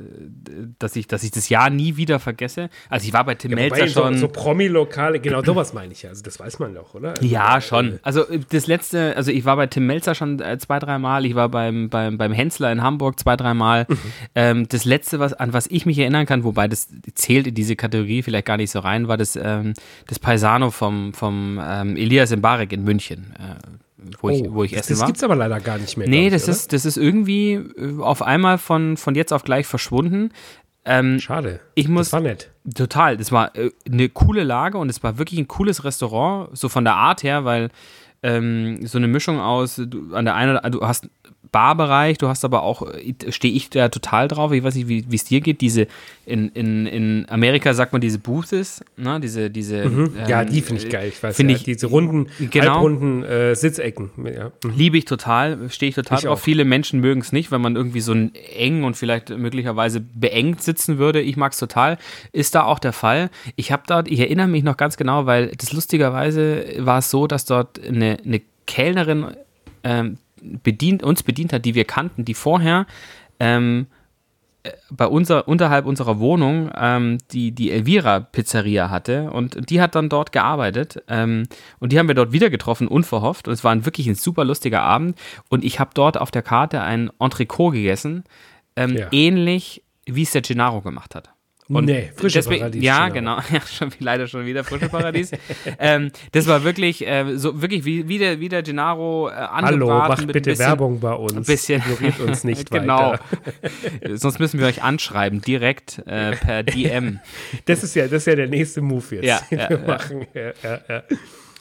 dass, ich, dass ich das Jahr nie wieder vergesse. Also ich war bei Tim ja, Melzer schon. So, so Promi-Lokale, genau sowas meine ich ja. Also das weiß man doch, oder? Also, ja, schon. Also äh, das letzte, also ich war bei Tim Melzer schon äh, zwei, dreimal. Ich war beim, beim, beim Hensler in Hamburg zwei, dreimal. Mhm. Ähm, das letzte, was, an was ich mich erinnern kann, wobei das zählt in diese Kategorie vielleicht gar nicht so rein, war das, ähm, das Paisano vom, vom ähm, Elias Mbarek in München. Äh, wo ich, oh, wo ich essen das war. Das gibt es aber leider gar nicht mehr. Nee, das, ich, ist, das ist irgendwie äh, auf einmal von, von jetzt auf gleich verschwunden. Ähm, Schade. Ich muss, das war nett. Total. Das war äh, eine coole Lage und es war wirklich ein cooles Restaurant, so von der Art her, weil ähm, so eine Mischung aus, du, an der einen, du hast Barbereich, du hast aber auch, stehe ich da total drauf, ich weiß nicht, wie es dir geht, diese, in, in, in Amerika sagt man diese Boothes, ne, diese, diese. Mhm. Ja, ähm, die finde ich geil, ich weiß ja, ich, diese runden, genau, halbrunden äh, Sitzecken. Ja. Mhm. Liebe ich total, stehe ich total ich drauf. Auch. Viele Menschen mögen es nicht, wenn man irgendwie so eng und vielleicht möglicherweise beengt sitzen würde. Ich mag es total. Ist da auch der Fall. Ich habe dort, ich erinnere mich noch ganz genau, weil das lustigerweise war es so, dass dort eine, eine Kellnerin ähm, bedient, uns bedient hat, die wir kannten, die vorher ähm, äh, bei unser, unterhalb unserer Wohnung ähm, die, die Elvira Pizzeria hatte und die hat dann dort gearbeitet ähm, und die haben wir dort wieder getroffen, unverhofft und es war ein, wirklich ein super lustiger Abend und ich habe dort auf der Karte ein Entrecot gegessen, ähm, ja. ähnlich wie es der Gennaro gemacht hat. Und nee, frische deswegen, Paradies. Ja, genau. Ja, schon, leider schon wieder frische Paradies. ähm, das war wirklich äh, so wirklich wie, wie, der, wie der Gennaro äh, Hallo, macht bitte bisschen, Werbung bei uns. Ein bisschen. Ignoriert uns nicht genau. weiter. Sonst müssen wir euch anschreiben, direkt äh, per DM. Das ist ja, das ist ja der nächste Move jetzt, ja, den ja, wir machen. Ja, ja, ja.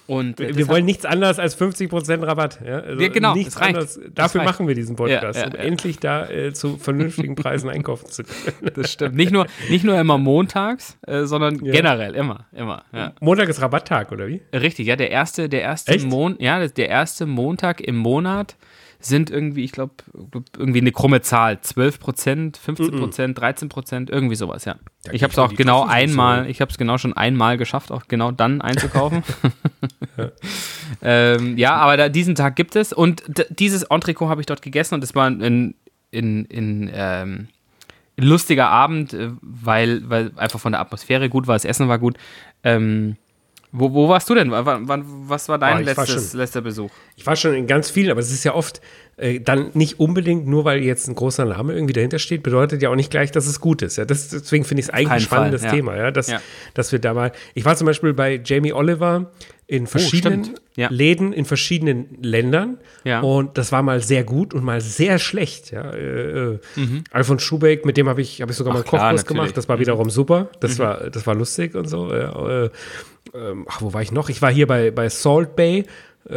Und wir, wir wollen nichts anderes als 50% Rabatt. Ja? Also ja, genau, nichts anderes. Dafür machen wir diesen Podcast, ja, um endlich da äh, zu vernünftigen Preisen einkaufen zu können. Das stimmt. Nicht nur, nicht nur immer montags, äh, sondern generell immer, immer. Montag ist Rabatttag, oder wie? Richtig, ja, der erste, der erste Mon ja, der erste Montag im Monat sind irgendwie, ich glaube, irgendwie eine krumme Zahl. 12 Prozent, 15 Prozent, 13 Prozent, irgendwie sowas, ja. Da ich habe es auch genau einmal, ich habe es genau schon einmal geschafft, auch genau dann einzukaufen. ja. ähm, ja, aber da, diesen Tag gibt es und dieses Entrecot habe ich dort gegessen und es war ein in, in, ähm, lustiger Abend, äh, weil, weil einfach von der Atmosphäre gut war, das Essen war gut. Ähm, wo, wo warst du denn? Wann, wann, was war dein oh, letztes, war letzter Besuch? Ich war schon in ganz vielen, aber es ist ja oft äh, dann nicht unbedingt, nur weil jetzt ein großer Name irgendwie dahinter steht, bedeutet ja auch nicht gleich, dass es gut ist. Ja? Das, deswegen finde ich es eigentlich ein spannendes Fall, ja. Thema, ja? Dass, ja. dass wir da mal. Ich war zum Beispiel bei Jamie Oliver in oh, verschiedenen oh, ja. Läden in verschiedenen Ländern. Ja. Und das war mal sehr gut und mal sehr schlecht. Ja. Äh, äh mhm. Alfons Schubeck, mit dem habe ich, hab ich sogar Ach, mal einen Kochkurs gemacht. Das war wiederum super. Das, mhm. war, das war lustig und so. Äh, ähm, ach, wo war ich noch? Ich war hier bei, bei Salt Bay. Äh,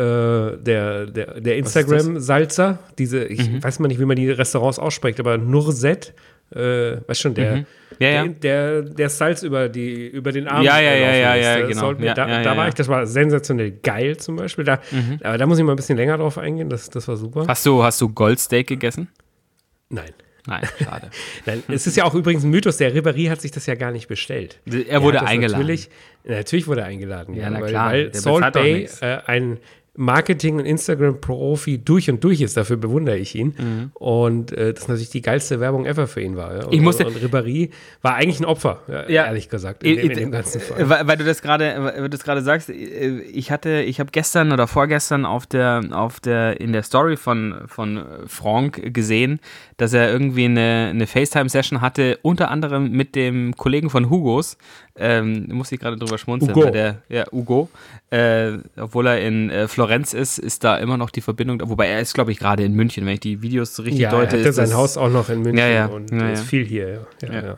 der, der, der Instagram-Salzer, diese, ich mhm. weiß mal nicht, wie man die Restaurants ausspricht, aber Nurset, äh, weißt schon, der, mhm. ja, ja. Der, der Salz über, die, über den Arm. Ja, ja, ja, ja, ja, genau. Ja, da, da war ich, das war sensationell geil zum Beispiel. Da, mhm. Aber da muss ich mal ein bisschen länger drauf eingehen, das, das war super. Hast du, hast du Goldsteak gegessen? Nein. Nein, schade. Nein, es ist ja auch übrigens ein Mythos, der Ribéry hat sich das ja gar nicht bestellt. Er wurde eingeladen. Natürlich, natürlich wurde er eingeladen. Ja, na klar. Weil, weil Salt Bay äh, ein Marketing- und Instagram-Profi durch und durch ist. Dafür bewundere ich ihn. Mhm. Und äh, das natürlich die geilste Werbung ever für ihn war. Ja. Und, ich musste, und Ribéry war eigentlich ein Opfer, ja, ehrlich gesagt, in, in, in dem ganzen Fall. Weil, weil du das gerade, das gerade sagst, äh, ich hatte, ich habe gestern oder vorgestern auf der, auf der, in der Story von, von Franck gesehen, dass er irgendwie eine, eine FaceTime-Session hatte, unter anderem mit dem Kollegen von Hugos, ähm, muss ich gerade drüber schmunzeln, Ugo. der, ja, Ugo, äh, obwohl er in äh, Florenz ist, ist da immer noch die Verbindung, wobei er ist, glaube ich, gerade in München, wenn ich die Videos so richtig ja, deute. Er hat sein Haus auch noch in München ja, ja. und ja, ist viel hier, ja. ja.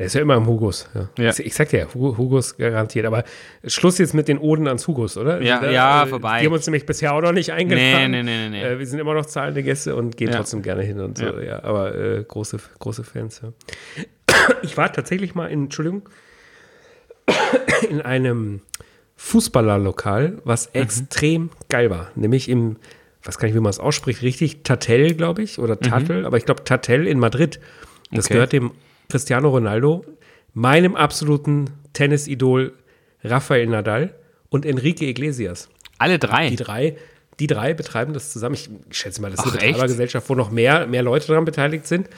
Er ist ja immer im Hugos. Ja. Ich sag dir, Hugos garantiert. Aber Schluss jetzt mit den Oden ans Hugos, oder? Ja, da, ja, äh, vorbei. Die haben uns nämlich bisher auch noch nicht eingeladen. Nee, nee, nee, nee. Äh, wir sind immer noch zahlende Gäste und gehen trotzdem gerne hin und so. Ja, aber äh, große, große Fans. Ich war tatsächlich mal in, Entschuldigung, in einem Fußballerlokal, was mhm. extrem geil war. Nämlich im, weiß gar nicht, wie man es ausspricht, richtig, Tatel, glaube ich, oder Tatel, mhm. aber ich glaube Tatel in Madrid. Das okay. gehört dem Cristiano Ronaldo, meinem absoluten Tennisidol Rafael Nadal und Enrique Iglesias. Alle drei? Die drei, die drei betreiben das zusammen. Ich schätze mal, das ist eine Betreibergesellschaft, wo noch mehr, mehr Leute daran beteiligt sind.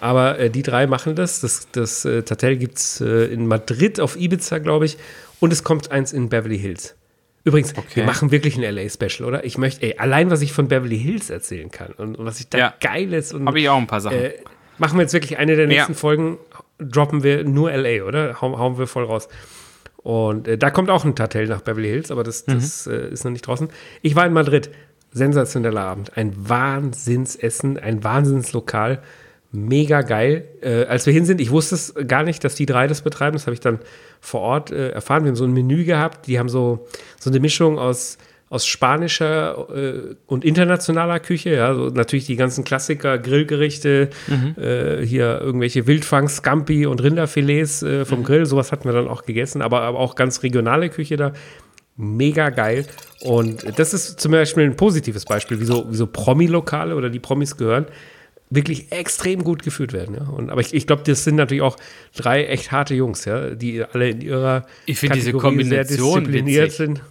Aber äh, die drei machen das. Das, das äh, Tatel gibt es äh, in Madrid, auf Ibiza, glaube ich. Und es kommt eins in Beverly Hills. Übrigens, okay. wir machen wirklich ein LA-Special, oder? Ich möchte, ey, allein was ich von Beverly Hills erzählen kann und, und was ich da ja. geil ist. Habe ich auch ein paar Sachen. Äh, machen wir jetzt wirklich eine der nächsten ja. Folgen, droppen wir nur LA, oder? Hauen, hauen wir voll raus. Und äh, da kommt auch ein Tatel nach Beverly Hills, aber das, das mhm. äh, ist noch nicht draußen. Ich war in Madrid. Sensationeller Abend. Ein Wahnsinnsessen, ein Wahnsinnslokal mega geil. Äh, als wir hin sind, ich wusste es gar nicht, dass die drei das betreiben. Das habe ich dann vor Ort äh, erfahren. Wir haben so ein Menü gehabt. Die haben so, so eine Mischung aus, aus spanischer äh, und internationaler Küche. Ja, so natürlich die ganzen Klassiker, Grillgerichte, mhm. äh, hier irgendwelche Wildfang, Scampi und Rinderfilets äh, vom mhm. Grill. Sowas hatten wir dann auch gegessen, aber, aber auch ganz regionale Küche da. Mega geil. Und das ist zum Beispiel ein positives Beispiel, wie so, wie so Promi-Lokale oder die Promis gehören wirklich extrem gut geführt werden. Ja? Und, aber ich, ich glaube, das sind natürlich auch drei echt harte Jungs, ja, die alle in ihrer ich finde diese Kombination diszipliniert witzig. sind.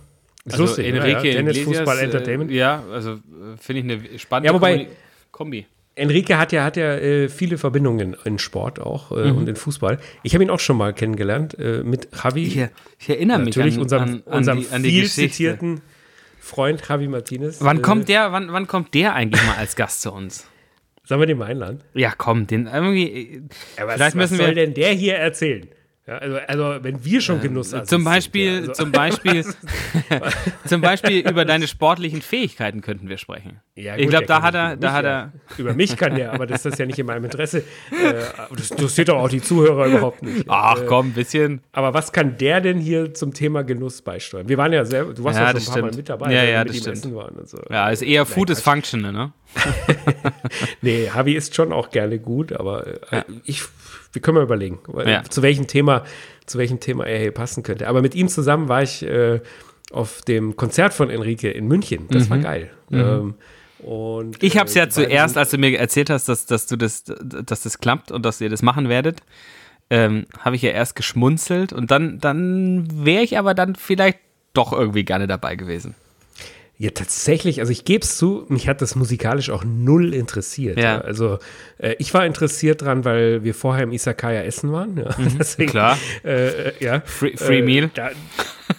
Ist also lustig, Enrique ja, Tennis, Iglesias, Fußball, Entertainment. Äh, ja, also äh, finde ich eine spannende ja, wobei, Kombi. Enrique hat ja, hat ja äh, viele Verbindungen in Sport auch äh, mhm. und in Fußball. Ich habe ihn auch schon mal kennengelernt äh, mit Javi. Ich, ich erinnere mich natürlich an, unserem, an, an unserem die, an die viel Geschichte. zitierten Freund Javi Martinez. Wann kommt der? Wann, wann kommt der eigentlich mal als Gast zu uns? Sollen wir den mal einladen? Ja, komm, den irgendwie. Ja, was, vielleicht müssen was soll wir, denn der hier erzählen? Ja, also, also, wenn wir schon Genuss haben. Zum Beispiel, ja, also. zum Beispiel, zum Beispiel über deine sportlichen Fähigkeiten könnten wir sprechen. Ja, gut, ich glaube, da hat er, da hat er. Über mich kann der, aber das ist ja nicht in meinem Interesse. Äh, das interessiert doch auch die Zuhörer überhaupt nicht. Ach komm, ein bisschen. Aber was kann der denn hier zum Thema Genuss beisteuern? Wir waren ja sehr, du warst ja, schon ein paar stimmt. Mal mit dabei, ja, ja, das stimmt. So. Ja, ist eher Food is Functional, ne? nee, Havi ist schon auch gerne gut, aber äh, ich wir können mal überlegen, ja. zu welchem Thema, zu welchem Thema er hier passen könnte. Aber mit ihm zusammen war ich äh, auf dem Konzert von Enrique in München. Das mhm. war geil. Mhm. Ähm, und, ich habe es ja äh, zuerst, als du mir erzählt hast, dass, dass du das, dass das klappt und dass ihr das machen werdet, ähm, habe ich ja erst geschmunzelt und dann, dann wäre ich aber dann vielleicht doch irgendwie gerne dabei gewesen. Ja, tatsächlich, also ich gebe es zu, mich hat das musikalisch auch null interessiert. Ja. Also äh, ich war interessiert dran, weil wir vorher im Isakaya essen waren. Ja. Mhm, Deswegen, klar. Äh, ja. Free, free Meal. Da,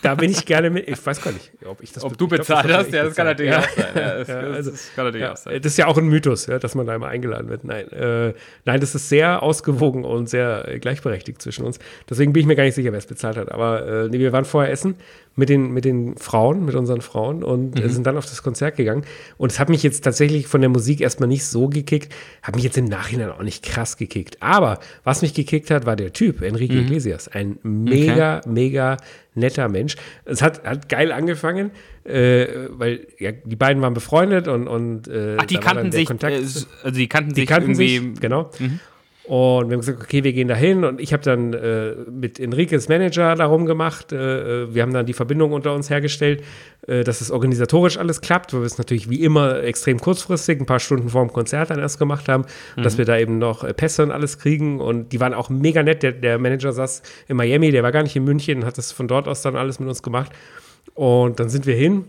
da, bin ich gerne mit. Ich weiß gar nicht, ob ich das Ob du bezahlt glaub, hast, ja, das kann natürlich auch sein. Ja, das, also, das, kann natürlich auch sein. Das ist ja auch ein Mythos, ja, dass man da immer eingeladen wird. Nein, äh, nein, das ist sehr ausgewogen und sehr äh, gleichberechtigt zwischen uns. Deswegen bin ich mir gar nicht sicher, wer es bezahlt hat. Aber äh, nee, wir waren vorher essen mit den, mit den Frauen, mit unseren Frauen und mhm. sind dann auf das Konzert gegangen. Und es hat mich jetzt tatsächlich von der Musik erstmal nicht so gekickt, hat mich jetzt im Nachhinein auch nicht krass gekickt. Aber was mich gekickt hat, war der Typ, Enrique mhm. Iglesias. Ein mega, okay. mega netter Mensch. Es hat, hat geil angefangen, äh, weil ja, die beiden waren befreundet und, und äh, Ach, die kannten sich, Kontakt, äh, also die kannten die sich kannten irgendwie. Sich, genau. Mhm. Und wir haben gesagt, okay, wir gehen da hin. Und ich habe dann äh, mit Enriques Manager darum gemacht. Äh, äh, wir haben dann die Verbindung unter uns hergestellt, äh, dass es organisatorisch alles klappt, weil wir es natürlich wie immer extrem kurzfristig, ein paar Stunden vor dem Konzert dann erst gemacht haben, mhm. dass wir da eben noch äh, Pässe und alles kriegen. Und die waren auch mega nett. Der, der Manager saß in Miami, der war gar nicht in München, hat das von dort aus dann alles mit uns gemacht. Und dann sind wir hin.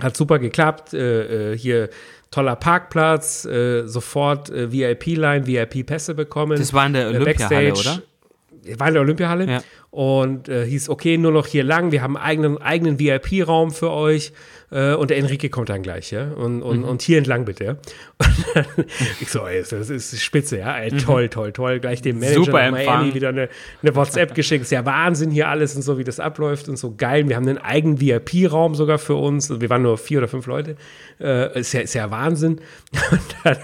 Hat super geklappt. Äh, hier toller Parkplatz, äh, sofort äh, VIP-Line, VIP-Pässe bekommen. Das war in der äh, Olympiahalle, oder? War in der Olympiahalle ja. Und äh, hieß, okay, nur noch hier lang, wir haben einen eigenen, eigenen VIP-Raum für euch. Äh, und der Enrique kommt dann gleich, ja, und, und, mhm. und hier entlang bitte, ja. Dann, ich so, ey, das ist spitze, ja, ey, toll, toll, toll, gleich dem Manager Super Miami wieder eine, eine WhatsApp geschickt, ist ja Wahnsinn hier alles und so, wie das abläuft und so geil, wir haben einen eigenen VIP-Raum sogar für uns, wir waren nur vier oder fünf Leute, äh, ist, ja, ist ja Wahnsinn. Und dann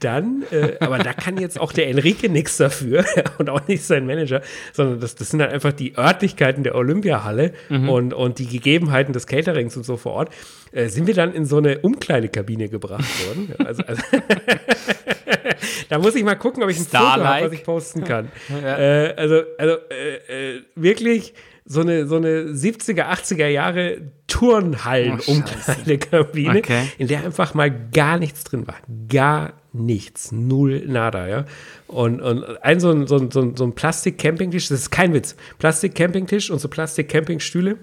dann, äh, aber da kann jetzt auch der Enrique nichts dafür und auch nicht sein Manager, sondern das, das sind halt einfach die Örtlichkeiten der Olympiahalle mhm. und, und die Gegebenheiten des Caterings und so vor Ort. Äh, sind wir dann in so eine Umkleidekabine gebracht worden. Also, also da muss ich mal gucken, ob ich ein Foto habe, was ich posten kann. Ja. Äh, also, also äh, äh, wirklich so eine, so eine 70er, 80er Jahre Turnhallen-Umkleidekabine, okay. in der einfach mal gar nichts drin war. Gar nichts. Null, nada, ja. Und, und ein so ein, so ein, so ein Plastik-Campingtisch, das ist kein Witz, Plastik-Campingtisch und so Plastik-Campingstühle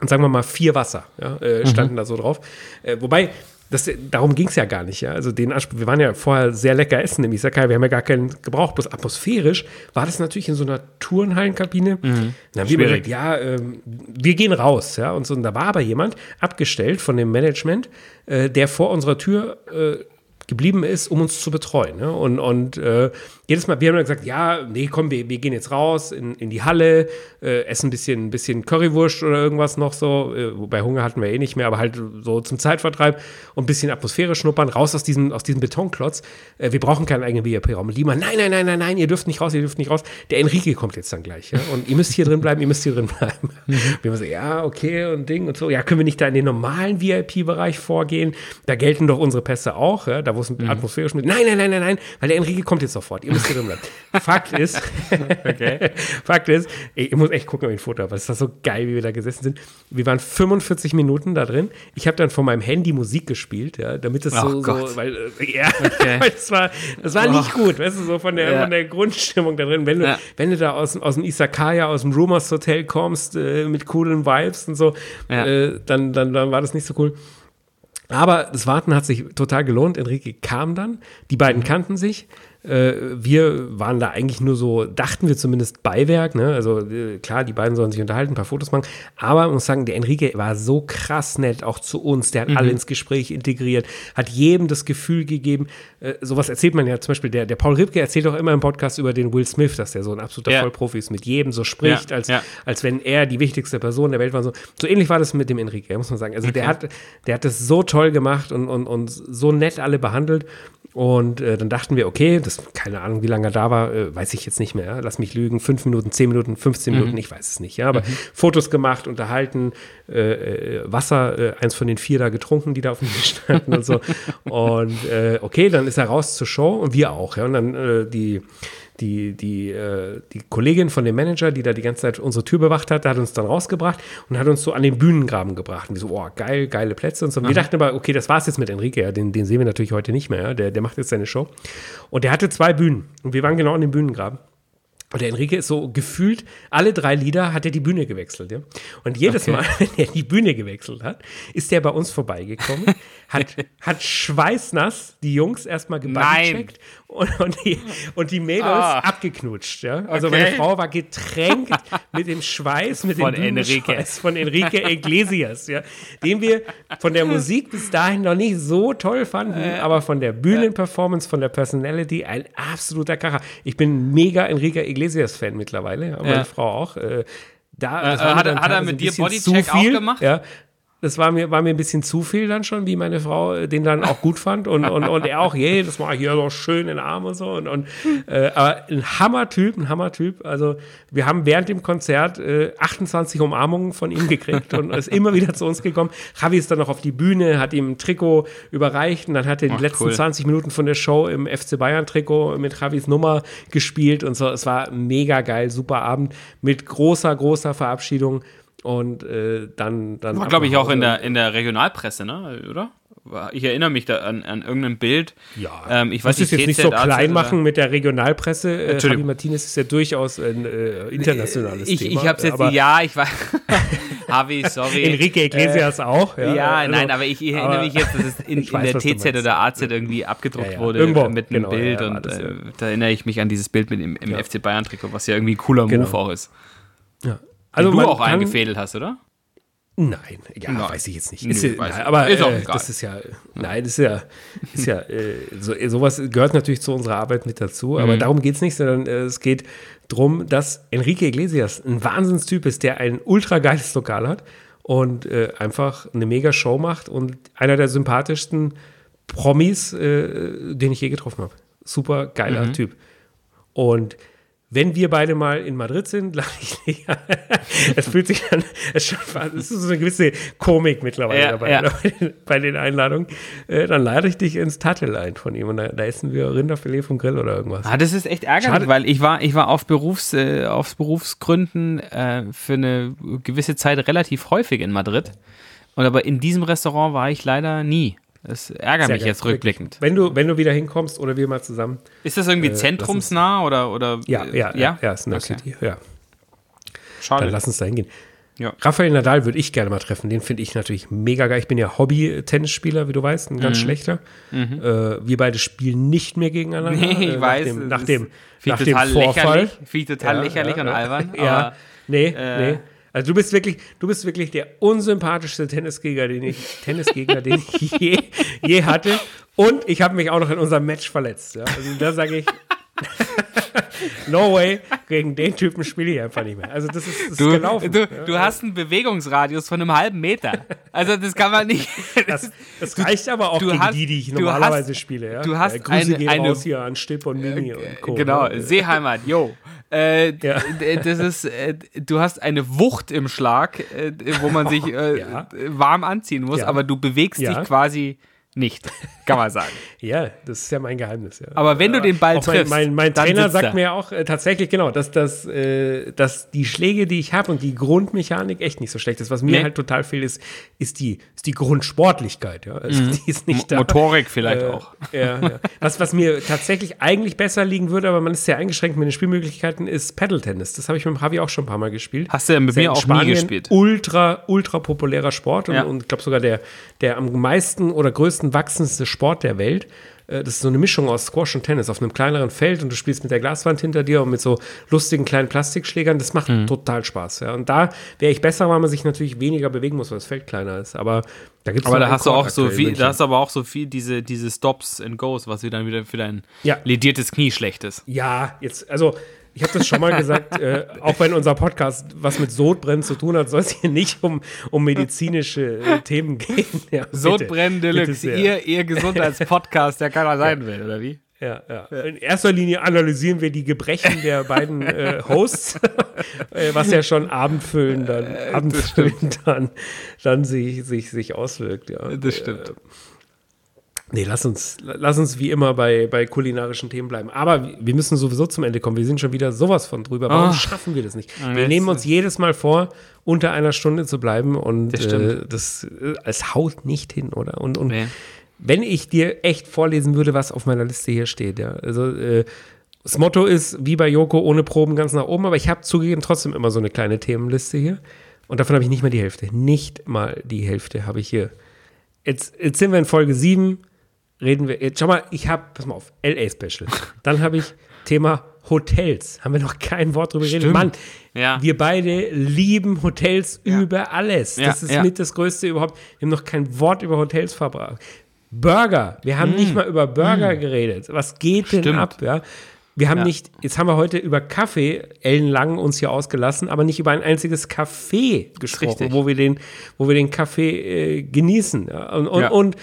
und sagen wir mal vier Wasser, ja, äh, standen mhm. da so drauf. Äh, wobei, das, darum ging es ja gar nicht, ja. Also den Anspruch, wir waren ja vorher sehr lecker essen im Isakai, wir haben ja gar keinen gebraucht, bloß atmosphärisch war das natürlich in so einer Turnhallenkabine. Mhm. Dann haben wir gesagt, ja, äh, wir gehen raus, ja. Und, so, und da war aber jemand abgestellt von dem Management, äh, der vor unserer Tür äh, geblieben ist, um uns zu betreuen. Ne? Und, und äh, jedes Mal, wir haben dann gesagt, ja, nee, komm, wir, wir gehen jetzt raus in, in die Halle, äh, essen ein bisschen, ein bisschen Currywurst oder irgendwas noch so, äh, wobei Hunger hatten wir eh nicht mehr, aber halt so zum Zeitvertreib und ein bisschen Atmosphäre schnuppern, raus aus diesem, aus diesem Betonklotz. Äh, wir brauchen keinen eigenen VIP-Raum. Lima, nein, nein, nein, nein, nein, ihr dürft nicht raus, ihr dürft nicht raus. Der Enrique kommt jetzt dann gleich, ja, und ihr müsst hier drin bleiben, ihr müsst hier drin bleiben. Mhm. Wir haben so, ja, okay, und Ding und so, ja, können wir nicht da in den normalen VIP-Bereich vorgehen? Da gelten doch unsere Pässe auch, ja, da wo es mhm. atmosphärisch mit, nein, nein, nein, nein, nein, weil der Enrique kommt jetzt sofort, ihr müsst hier drin bleiben. Fakt ist, okay. Fakt ist, ich muss echt gucken, ob ich ein Foto habe, es war so geil, wie wir da gesessen sind. Wir waren 45 Minuten da drin. Ich habe dann von meinem Handy Musik gespielt, ja, damit es so, so, weil, äh, ja, okay. das war, das war oh. nicht gut, weißt du, so von der, ja. von der Grundstimmung da drin. Wenn du, ja. wenn du da aus, aus dem Isakaya, aus dem Rumors Hotel kommst, äh, mit coolen Vibes und so, ja. äh, dann, dann, dann war das nicht so cool. Aber das Warten hat sich total gelohnt. Enrique kam dann, die beiden mhm. kannten sich. Äh, wir waren da eigentlich nur so, dachten wir zumindest Beiwerk. Ne? Also äh, klar, die beiden sollen sich unterhalten, ein paar Fotos machen. Aber man muss sagen, der Enrique war so krass nett, auch zu uns. Der hat mhm. alle ins Gespräch integriert, hat jedem das Gefühl gegeben. Äh, sowas erzählt man ja zum Beispiel, der, der Paul Ripke erzählt auch immer im Podcast über den Will Smith, dass der so ein absoluter ja. Vollprofi ist, mit jedem so spricht, ja, als, ja. als wenn er die wichtigste Person der Welt war. So, so ähnlich war das mit dem Enrique, muss man sagen. Also okay. der hat, der hat das so toll gemacht und, und, und so nett alle behandelt. Und äh, dann dachten wir, okay, das, keine Ahnung, wie lange er da war, äh, weiß ich jetzt nicht mehr. Ja? Lass mich lügen, fünf Minuten, zehn Minuten, 15 mhm. Minuten, ich weiß es nicht. Ja, aber mhm. Fotos gemacht, unterhalten, äh, äh Wasser, äh, eins von den vier da getrunken, die da auf dem Tisch standen und so. Und okay, dann ist er raus zur Show und wir auch. Ja, und dann die die, die, äh, die Kollegin von dem Manager, die da die ganze Zeit unsere Tür bewacht hat, hat uns dann rausgebracht und hat uns so an den Bühnengraben gebracht. Und die so, oh, geil, geile Plätze und so. Und wir dachten aber, okay, das war's jetzt mit Enrique, ja, den, den sehen wir natürlich heute nicht mehr, ja. der, der macht jetzt seine Show. Und der hatte zwei Bühnen und wir waren genau an dem Bühnengraben. Und der Enrique ist so gefühlt, alle drei Lieder hat er die Bühne gewechselt. Ja? Und jedes okay. Mal, wenn er die Bühne gewechselt hat, ist er bei uns vorbeigekommen, hat, hat schweißnass die Jungs erstmal gebudgecheckt und, und, die, und die Mädels ah. abgeknutscht. Ja? Also okay. meine Frau war getränkt mit dem Schweiß, mit von dem Enrique. von Enrique Iglesias, ja? den wir von der Musik bis dahin noch nicht so toll fanden, äh, aber von der Bühnenperformance, von der Personality ein absoluter Kracher. Ich bin mega Enrique Iglesias Iglesias-Fan mittlerweile, meine ja. Frau auch. Äh, da, äh, hat, hat er mit dir Bodycheck auch gemacht? Ja, das war mir, war mir ein bisschen zu viel dann schon, wie meine Frau äh, den dann auch gut fand und, und, und er auch, je, das mache ich hier so schön in den Arm und so. Und, und, äh, aber ein Hammertyp, ein Hammertyp. Also wir haben während dem Konzert äh, 28 Umarmungen von ihm gekriegt und ist immer wieder zu uns gekommen. Javi ist dann noch auf die Bühne, hat ihm ein Trikot überreicht und dann hat er die Ach, letzten cool. 20 Minuten von der Show im FC Bayern Trikot mit Javis Nummer gespielt und so. Es war mega geil, super Abend mit großer, großer Verabschiedung. Und äh, dann, dann. War, glaube ich, auch in der, in der Regionalpresse, ne? Oder? Ich erinnere mich da an, an irgendein Bild. Ja, ähm, ich weiß nicht, jetzt nicht so klein machen mit der Regionalpresse. Äh, Javi Martinez ist ja durchaus ein äh, internationales ich, Thema. Ich habe es jetzt, ja, ich war. Javi, sorry. Enrique Iglesias äh, auch. Ja, ja also, nein, aber ich, erinnere aber, mich jetzt, dass es in, in weiß, der TZ oder AZ irgendwie abgedruckt ja, ja. wurde Irgendwo, mit einem genau, Bild. und äh, da erinnere ich mich an dieses Bild mit im, im FC Bayern-Trikot, was ja irgendwie ein cooler genau. Move auch ist. Also du auch eingefädelt hast, oder? Nein, ja, nein. weiß ich jetzt nicht. Ist, Nö, ja, aber ist äh, das ist ja, nein, das ist ja, ist ja, äh, so, sowas gehört natürlich zu unserer Arbeit mit dazu, aber mhm. darum geht es nicht, sondern äh, es geht darum, dass Enrique Iglesias ein Wahnsinnstyp ist, der ein ultra geiles Lokal hat und äh, einfach eine mega Show macht und einer der sympathischsten Promis, äh, den ich je getroffen habe. Super geiler mhm. Typ. Und wenn wir beide mal in Madrid sind, lade ich dich. es fühlt sich dann, es ist so eine gewisse Komik mittlerweile ja, dabei ja. bei den Einladungen. Äh, dann lade ich dich ins Tattel ein von ihm und da, da, essen wir Rinderfilet vom Grill oder irgendwas. Ah, das ist echt ärgerlich, Schade. weil ich war, ich war auf Berufs, äh, auf Berufsgründen äh, für eine gewisse Zeit relativ häufig in Madrid. Und aber in diesem Restaurant war ich leider nie. Das ärgert mich geil. jetzt rückblickend. Wenn du, wenn du wieder hinkommst oder wir mal zusammen. Ist das irgendwie äh, zentrumsnah oder, oder? Ja, ja, ja, ja, ist in der okay. City, ja. Schade. Dann lass uns da hingehen. Ja. Rafael Nadal würde ich gerne mal treffen. Den finde ich natürlich mega geil. Ich bin ja Hobby-Tennisspieler, wie du weißt, ein ganz mhm. schlechter. Mhm. Äh, wir beide spielen nicht mehr gegeneinander. Nee, ich äh, weiß. Dem, nach dem, nach dem Vorfall. Finde ich total ja, lächerlich ja, und albern. Ja, nee, äh, nee. Also du bist wirklich, du bist wirklich der unsympathischste Tennisgegner, den ich, Tennisgegner, den ich je, je hatte. Und ich habe mich auch noch in unserem Match verletzt. Ja? Also da sage ich, no way, gegen den Typen spiele ich einfach nicht mehr. Also das ist, das du, ist gelaufen. Du, du, hast einen Bewegungsradius von einem halben Meter. Also das kann man nicht. Das, das reicht aber auch gegen hast, die, die ich normalerweise hast, spiele. Ja? Du hast ja, Grüße eine, gehen eine, raus hier an Stipp und Mini und Co. Genau, ne? Seeheimat, yo. Äh, ja. Das ist, äh, du hast eine Wucht im Schlag, äh, wo man sich äh, warm anziehen muss, aber du bewegst dich quasi nicht, kann man sagen. ja, das ist ja mein Geheimnis. Ja. Aber wenn du den Ball auch triffst, mein, mein, mein Trainer sagt er. mir auch äh, tatsächlich genau, dass, dass, äh, dass die Schläge, die ich habe und die Grundmechanik echt nicht so schlecht ist. Was mir nee. halt total fehlt, ist, ist, die, ist die Grundsportlichkeit. Ja? Also, mhm. die ist nicht da. Motorik vielleicht äh, auch. Ja, ja. Was, was mir tatsächlich eigentlich besser liegen würde, aber man ist sehr eingeschränkt mit den Spielmöglichkeiten, ist Paddle-Tennis. Das habe ich mit dem Javi auch schon ein paar Mal gespielt. Hast du ja mit mir auch Spanien nie gespielt. Ultra, ultra populärer Sport und, und ich glaube sogar der, der am meisten oder größten größten wachsendste Sport der Welt. Äh, das ist so eine Mischung aus Squash und Tennis auf einem kleineren Feld und du spielst mit der Glaswand hinter dir und mit so lustigen kleinen Plastikschlägern. Das macht mhm. total Spaß. Ja. Und da wäre ich besser, weil man sich natürlich weniger bewegen muss, weil das Feld kleiner ist. Aber da gibt es Aber da hast du auch so viel, da hast du aber auch so viel diese, diese Stops and Goes, was dann wieder für dein ja. lediertes Knie schlecht ist. Ja, jetzt, also ich habe das schon mal gesagt, äh, auch wenn unser Podcast was mit Sodbrennen zu tun hat, soll es hier nicht um, um medizinische äh, Themen gehen. Ja, Sodbrennen Deluxe, ihr, ihr Gesundheitspodcast, der keiner sein will, oder wie? Ja, ja. In erster Linie analysieren wir die Gebrechen der beiden äh, Hosts, äh, was ja schon abendfüllend dann, äh, abendfüllend dann, dann sich, sich, sich auswirkt. Ja. Das stimmt. Nee, lass uns, lass uns wie immer bei, bei kulinarischen Themen bleiben. Aber wir müssen sowieso zum Ende kommen. Wir sind schon wieder sowas von drüber. Warum oh. schaffen wir das nicht? Wir nehmen uns jedes Mal vor, unter einer Stunde zu bleiben und das, äh, das äh, es haut nicht hin, oder? Und, und nee. wenn ich dir echt vorlesen würde, was auf meiner Liste hier steht, ja. Also äh, das Motto ist, wie bei Joko, ohne Proben ganz nach oben, aber ich habe zugegeben trotzdem immer so eine kleine Themenliste hier. Und davon habe ich nicht mal die Hälfte. Nicht mal die Hälfte habe ich hier. Jetzt, jetzt sind wir in Folge 7 reden wir, jetzt schau mal, ich habe, pass mal auf, LA Special. Dann habe ich Thema Hotels. Haben wir noch kein Wort drüber geredet. Mann, ja. wir beide lieben Hotels ja. über alles. Das ja, ist mit das Größte überhaupt. Wir haben noch kein Wort über Hotels verbracht. Burger. Wir haben mm. nicht mal über Burger mm. geredet. Was geht Stimmt. denn ab? Ja? Wir haben nicht, jetzt haben wir heute über Kaffee ellenlang uns hier ausgelassen, aber nicht über ein einziges Kaffee gesprochen, wo wir den, wo wir den Kaffee äh, genießen. Und, und, und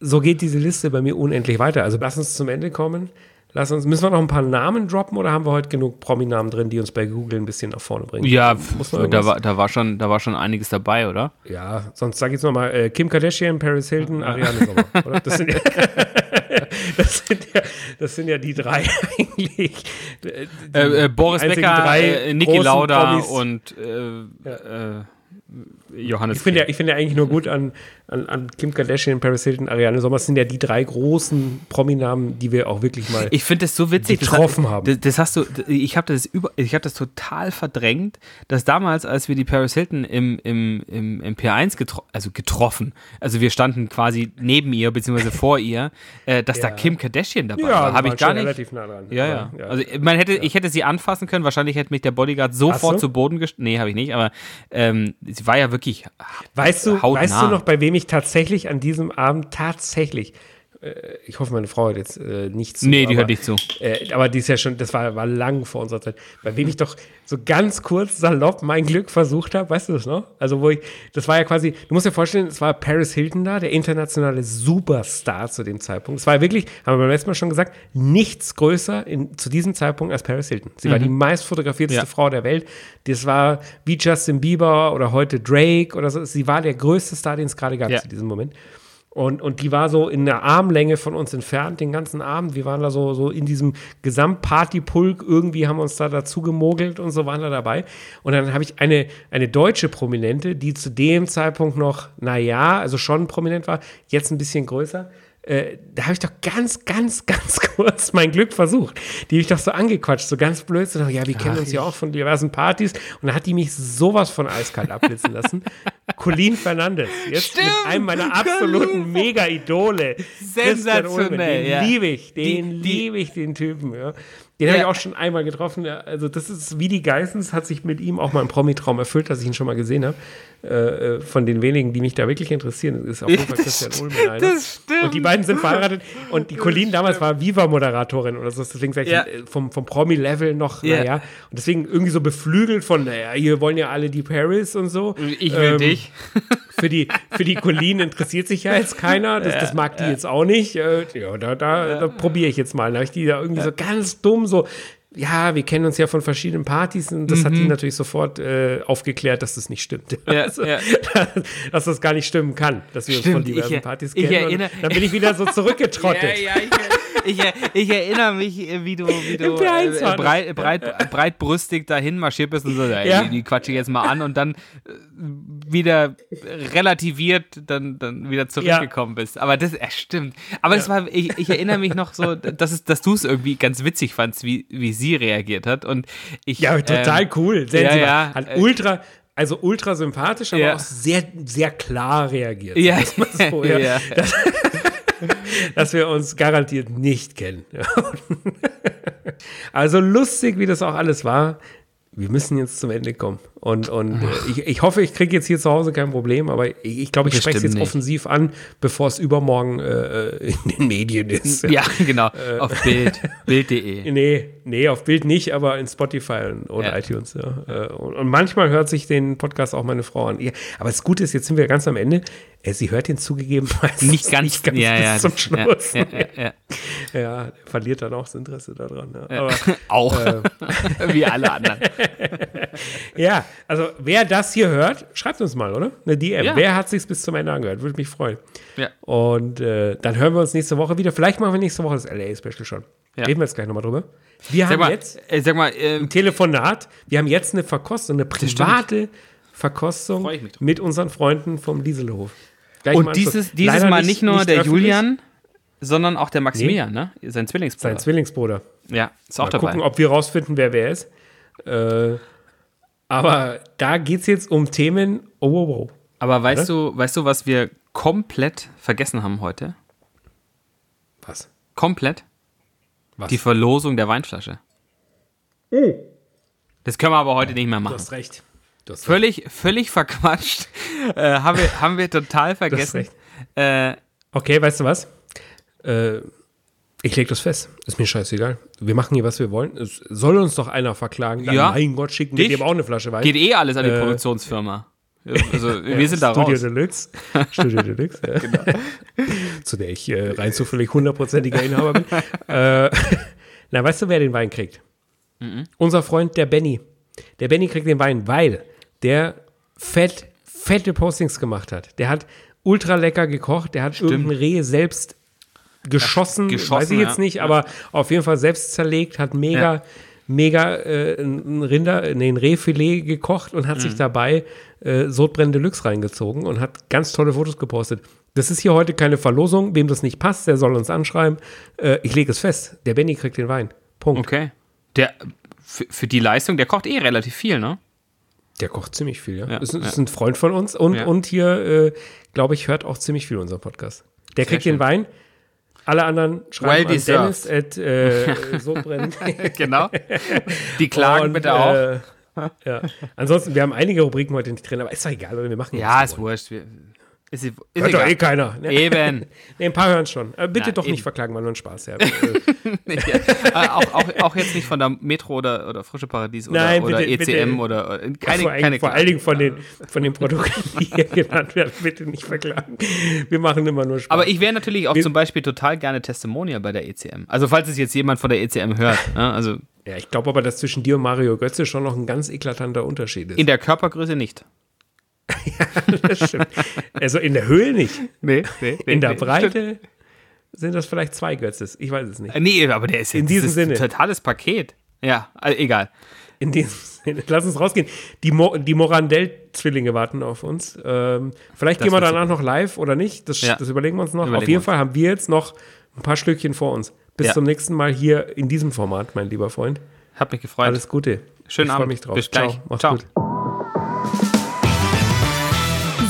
so geht diese Liste bei mir unendlich weiter. Also lass uns zum Ende kommen. Lass uns, müssen wir noch ein paar Namen droppen oder haben wir heute genug Prominamen drin, die uns bei Google ein bisschen nach vorne bringen? Ja, da war, da, war schon, da war schon einiges dabei, oder? Ja, sonst sag ich jetzt nochmal äh, Kim Kardashian, Paris Hilton, Ariane Sommer. Oder? Das, sind ja, das, sind ja, das sind ja die drei eigentlich. Die äh, äh, Boris Becker, äh, Niki Lauda Promis. und äh, ja. Äh, Johannes. Ich finde ja, find ja eigentlich nur gut an, an, an Kim Kardashian, Paris Hilton, Ariane Sommer sind ja die drei großen Prominamen, die wir auch wirklich mal ich finde das so witzig, getroffen das, haben. Das, das, hast du, ich habe das über, ich habe das total verdrängt, dass damals, als wir die Paris Hilton im, im, im, im P1 getro also getroffen, also wir standen quasi neben ihr beziehungsweise vor ihr, äh, dass ja. da Kim Kardashian dabei ja, war, habe ich gar nicht. Relativ nah dran. Ja, ja, ja. Also man hätte, ich hätte sie anfassen können. Wahrscheinlich hätte mich der Bodyguard sofort so? zu Boden gestellt. Nee, habe ich nicht. Aber ähm, sie war ja wirklich Weißt du, weißt du noch, bei wem ich tatsächlich an diesem Abend tatsächlich ich hoffe, meine Frau hat jetzt äh, nicht zu. Nee, die aber, hört nicht zu. Äh, aber die ist ja schon, das war, war lang vor unserer Zeit. Bei wem ich doch so ganz kurz salopp mein Glück versucht habe, weißt du das noch? Also, wo ich, das war ja quasi, du musst dir vorstellen, es war Paris Hilton da, der internationale Superstar zu dem Zeitpunkt. Es war wirklich, haben wir beim letzten Mal schon gesagt, nichts größer in, zu diesem Zeitpunkt als Paris Hilton. Sie mhm. war die meist fotografierteste ja. Frau der Welt. Das war wie Justin Bieber oder heute Drake oder so. Sie war der größte Star, den es gerade gab ja. zu diesem Moment. Und, und die war so in der Armlänge von uns entfernt den ganzen Abend. Wir waren da so, so in diesem Gesamtpartypulk. Irgendwie haben uns da dazu gemogelt und so waren da dabei. Und dann habe ich eine, eine deutsche Prominente, die zu dem Zeitpunkt noch, naja, also schon prominent war, jetzt ein bisschen größer äh, da habe ich doch ganz, ganz, ganz kurz mein Glück versucht. Die habe ich doch so angequatscht, so ganz blöd. So, ja, wir kennen Ach, uns ja auch von diversen Partys. Und da hat die mich sowas von eiskalt abblitzen lassen. Colleen Fernandes, jetzt Stimmt, mit einem meiner absoluten Mega-Idole. Sensationell, Den ja. liebe ich, den liebe ich, den Typen. Ja. Den ja. habe ich auch schon einmal getroffen. Also, das ist wie die Geissens, hat sich mit ihm auch mal ein Promi-Traum erfüllt, dass ich ihn schon mal gesehen habe. Äh, von den wenigen, die mich da wirklich interessieren, ist auf jeden Fall Christian Ulmen einer. Das stimmt. Und die beiden sind verheiratet. Und die Colleen damals war Viva-Moderatorin oder so. Deswegen sage ich ja. Äh, vom, vom Promi-Level noch, ja. naja. Und deswegen irgendwie so beflügelt von, naja, hier wollen ja alle die Paris und so. Ich will ähm, dich. Für die, für die Colleen interessiert sich ja jetzt keiner. Das, das mag die jetzt auch nicht. Äh, ja, da, da, da probiere ich jetzt mal. Da habe ich die da irgendwie so ganz dumm so ja, wir kennen uns ja von verschiedenen Partys und das mhm. hat die natürlich sofort äh, aufgeklärt, dass das nicht stimmt. Ja, also, ja. dass das gar nicht stimmen kann, dass wir stimmt, uns von diversen ich, Partys kennen. Erinnere, dann bin ich wieder so zurückgetrottet. ja, ich, ich, ich, erinnere mich, äh, wie du, wie du äh, breit, breit, breitbrüstig dahin marschiert bist und so, ja. die, quatsche ich jetzt mal an und dann äh, wieder relativiert dann, dann wieder zurückgekommen bist. Aber das äh, stimmt. Aber das war, ich, ich erinnere mich noch so, dass, dass du es irgendwie ganz witzig fandst, wie, wie sie reagiert hat. Und ich, ja, total ähm, cool. Sehr ja, ja, hat äh, ultra, also ultra sympathisch, aber ja. auch sehr, sehr klar reagiert. Ja, so, ja. ja. Dass, dass wir uns garantiert nicht kennen. also lustig, wie das auch alles war. Wir müssen jetzt zum Ende kommen. Und, und äh, ich, ich hoffe, ich kriege jetzt hier zu Hause kein Problem, aber ich, ich glaube, ich spreche es jetzt nicht. offensiv an, bevor es übermorgen äh, in den Medien ist. Ja, genau. Äh, auf Bild. Bild.de. Nee, nee, auf Bild nicht, aber in Spotify und, ja. iTunes. Ja. Äh, und, und, manchmal hört sich den Podcast auch meine Frau an. Ja, aber das Gute ist, jetzt sind wir ganz am Ende. Äh, sie hört den zugegeben nicht ganz, nicht ganz ja, bis zum Schluss. Ja, ja, ja, ja. verliert dann auch das Interesse daran. Aber, auch. Äh, Wie alle anderen. ja, also wer das hier hört, schreibt uns mal, oder? Eine DM. Ja. Wer hat sich bis zum Ende angehört? Würde mich freuen. Ja. Und äh, dann hören wir uns nächste Woche wieder. Vielleicht machen wir nächste Woche das LA-Special schon. Ja. Reden wir jetzt gleich nochmal drüber. Wir sag haben mal, jetzt äh, sag mal, äh, ein Telefonat. Wir haben jetzt eine Verkostung, eine private Verkostung mit unseren Freunden vom Dieselhof. Gleich Und dieses, dieses Mal nicht, nicht nur nicht der öffentlich. Julian, sondern auch der Maximilian, nee. ne? Sein Zwillingsbruder. Sein Zwillingsbruder. Ja, ist auch Mal dabei. gucken, ob wir rausfinden, wer wer ist. Äh, aber da geht es jetzt um Themen. Oh, oh, oh. Aber weißt du, weißt du, was wir komplett vergessen haben heute? Was? Komplett? Was? Die Verlosung der Weinflasche. Oh. Das können wir aber heute nicht mehr machen. Du hast recht. Du hast völlig, recht. völlig verquatscht. Äh, haben, wir, haben wir total vergessen. Äh, okay, weißt du was? Äh, ich lege das fest. Ist mir scheißegal. Wir machen hier, was wir wollen. Es soll uns doch einer verklagen. Dann, ja. Mein Gott, schicken wir dem auch eine Flasche Wein. Geht eh alles an die äh, Produktionsfirma. Also, wir sind da Studio raus. Deluxe. Studio Deluxe, ja. genau. Zu der ich äh, rein zufällig hundertprozentiger Inhaber bin. äh, na, weißt du, wer den Wein kriegt? Mhm. Unser Freund, der Benny. Der Benny kriegt den Wein, weil der fett, fette Postings gemacht hat. Der hat ultra lecker gekocht. Der hat Stimmt. irgendein Reh selbst geschossen, geschossen weiß ich jetzt ja. nicht, aber auf jeden Fall selbst zerlegt, hat mega, ja. mega äh, ein Rinder, nee, ein Rehfilet gekocht und hat mhm. sich dabei äh, Sodbrennen Deluxe reingezogen und hat ganz tolle Fotos gepostet. Das ist hier heute keine Verlosung. Wem das nicht passt, der soll uns anschreiben. Äh, ich lege es fest. Der Benny kriegt den Wein. Punkt. Okay. Der, für, für die Leistung, der kocht eh relativ viel, ne? Der kocht ziemlich viel, ja. ja ist, ist ein Freund von uns und, und hier, äh, glaube ich, hört auch ziemlich viel unseren Podcast. Der Sehr kriegt schön. den Wein. Alle anderen schreiben well an Dennis at, äh, genau. Die klagen und, bitte auch. Äh, ja. Ansonsten, wir haben einige Rubriken heute nicht drin, aber ist doch egal, oder wir machen Ja, ist wurscht. Wir, ist, ist Hört doch eh keiner. Eben. nee, ein paar hören schon. Äh, bitte Na, doch eben. nicht verklagen, war nur ein Spaß. Ja. nee, ja. Äh, auch, auch, auch, jetzt nicht von der Metro oder, oder Frische Paradies oder, Nein, bitte, oder ECM bitte. oder äh, keine, vor, keine vor allen Dingen von den, von den Produkten, die hier genannt werden, bitte nicht verklagen. Wir machen immer nur Spaß. Aber ich wäre natürlich auch wir, zum Beispiel total gerne Testimonial bei der ECM. Also falls es jetzt jemand von der ECM hört. Ne? Also ja, ich glaube aber, dass zwischen dir und Mario Götze schon noch ein ganz eklatanter Unterschied ist. In der Körpergröße nicht. ja, das stimmt. Also in der Höhe nicht. Nee, nee, nee In der nee, Breite stimmt. sind das vielleicht zwei Götzes. Ich weiß es nicht. Nee, aber der ist in diesem Sinne. ein totales Paket. Ja, also egal. In diesem Sinne. Lass uns rausgehen. Die, Mo die Morandell-Zwillinge warten auf uns. Ähm, vielleicht das gehen wir danach noch live oder nicht. Das, ja. das überlegen wir uns noch. Überlegen auf jeden Fall haben wir jetzt noch ein paar Stückchen vor uns. Bis ja. zum nächsten Mal hier in diesem Format, mein lieber Freund. Hab mich gefreut. Alles Gute. Schönen ich Abend. mich drauf. Bis gleich. Ciao. Mach's Ciao. gut.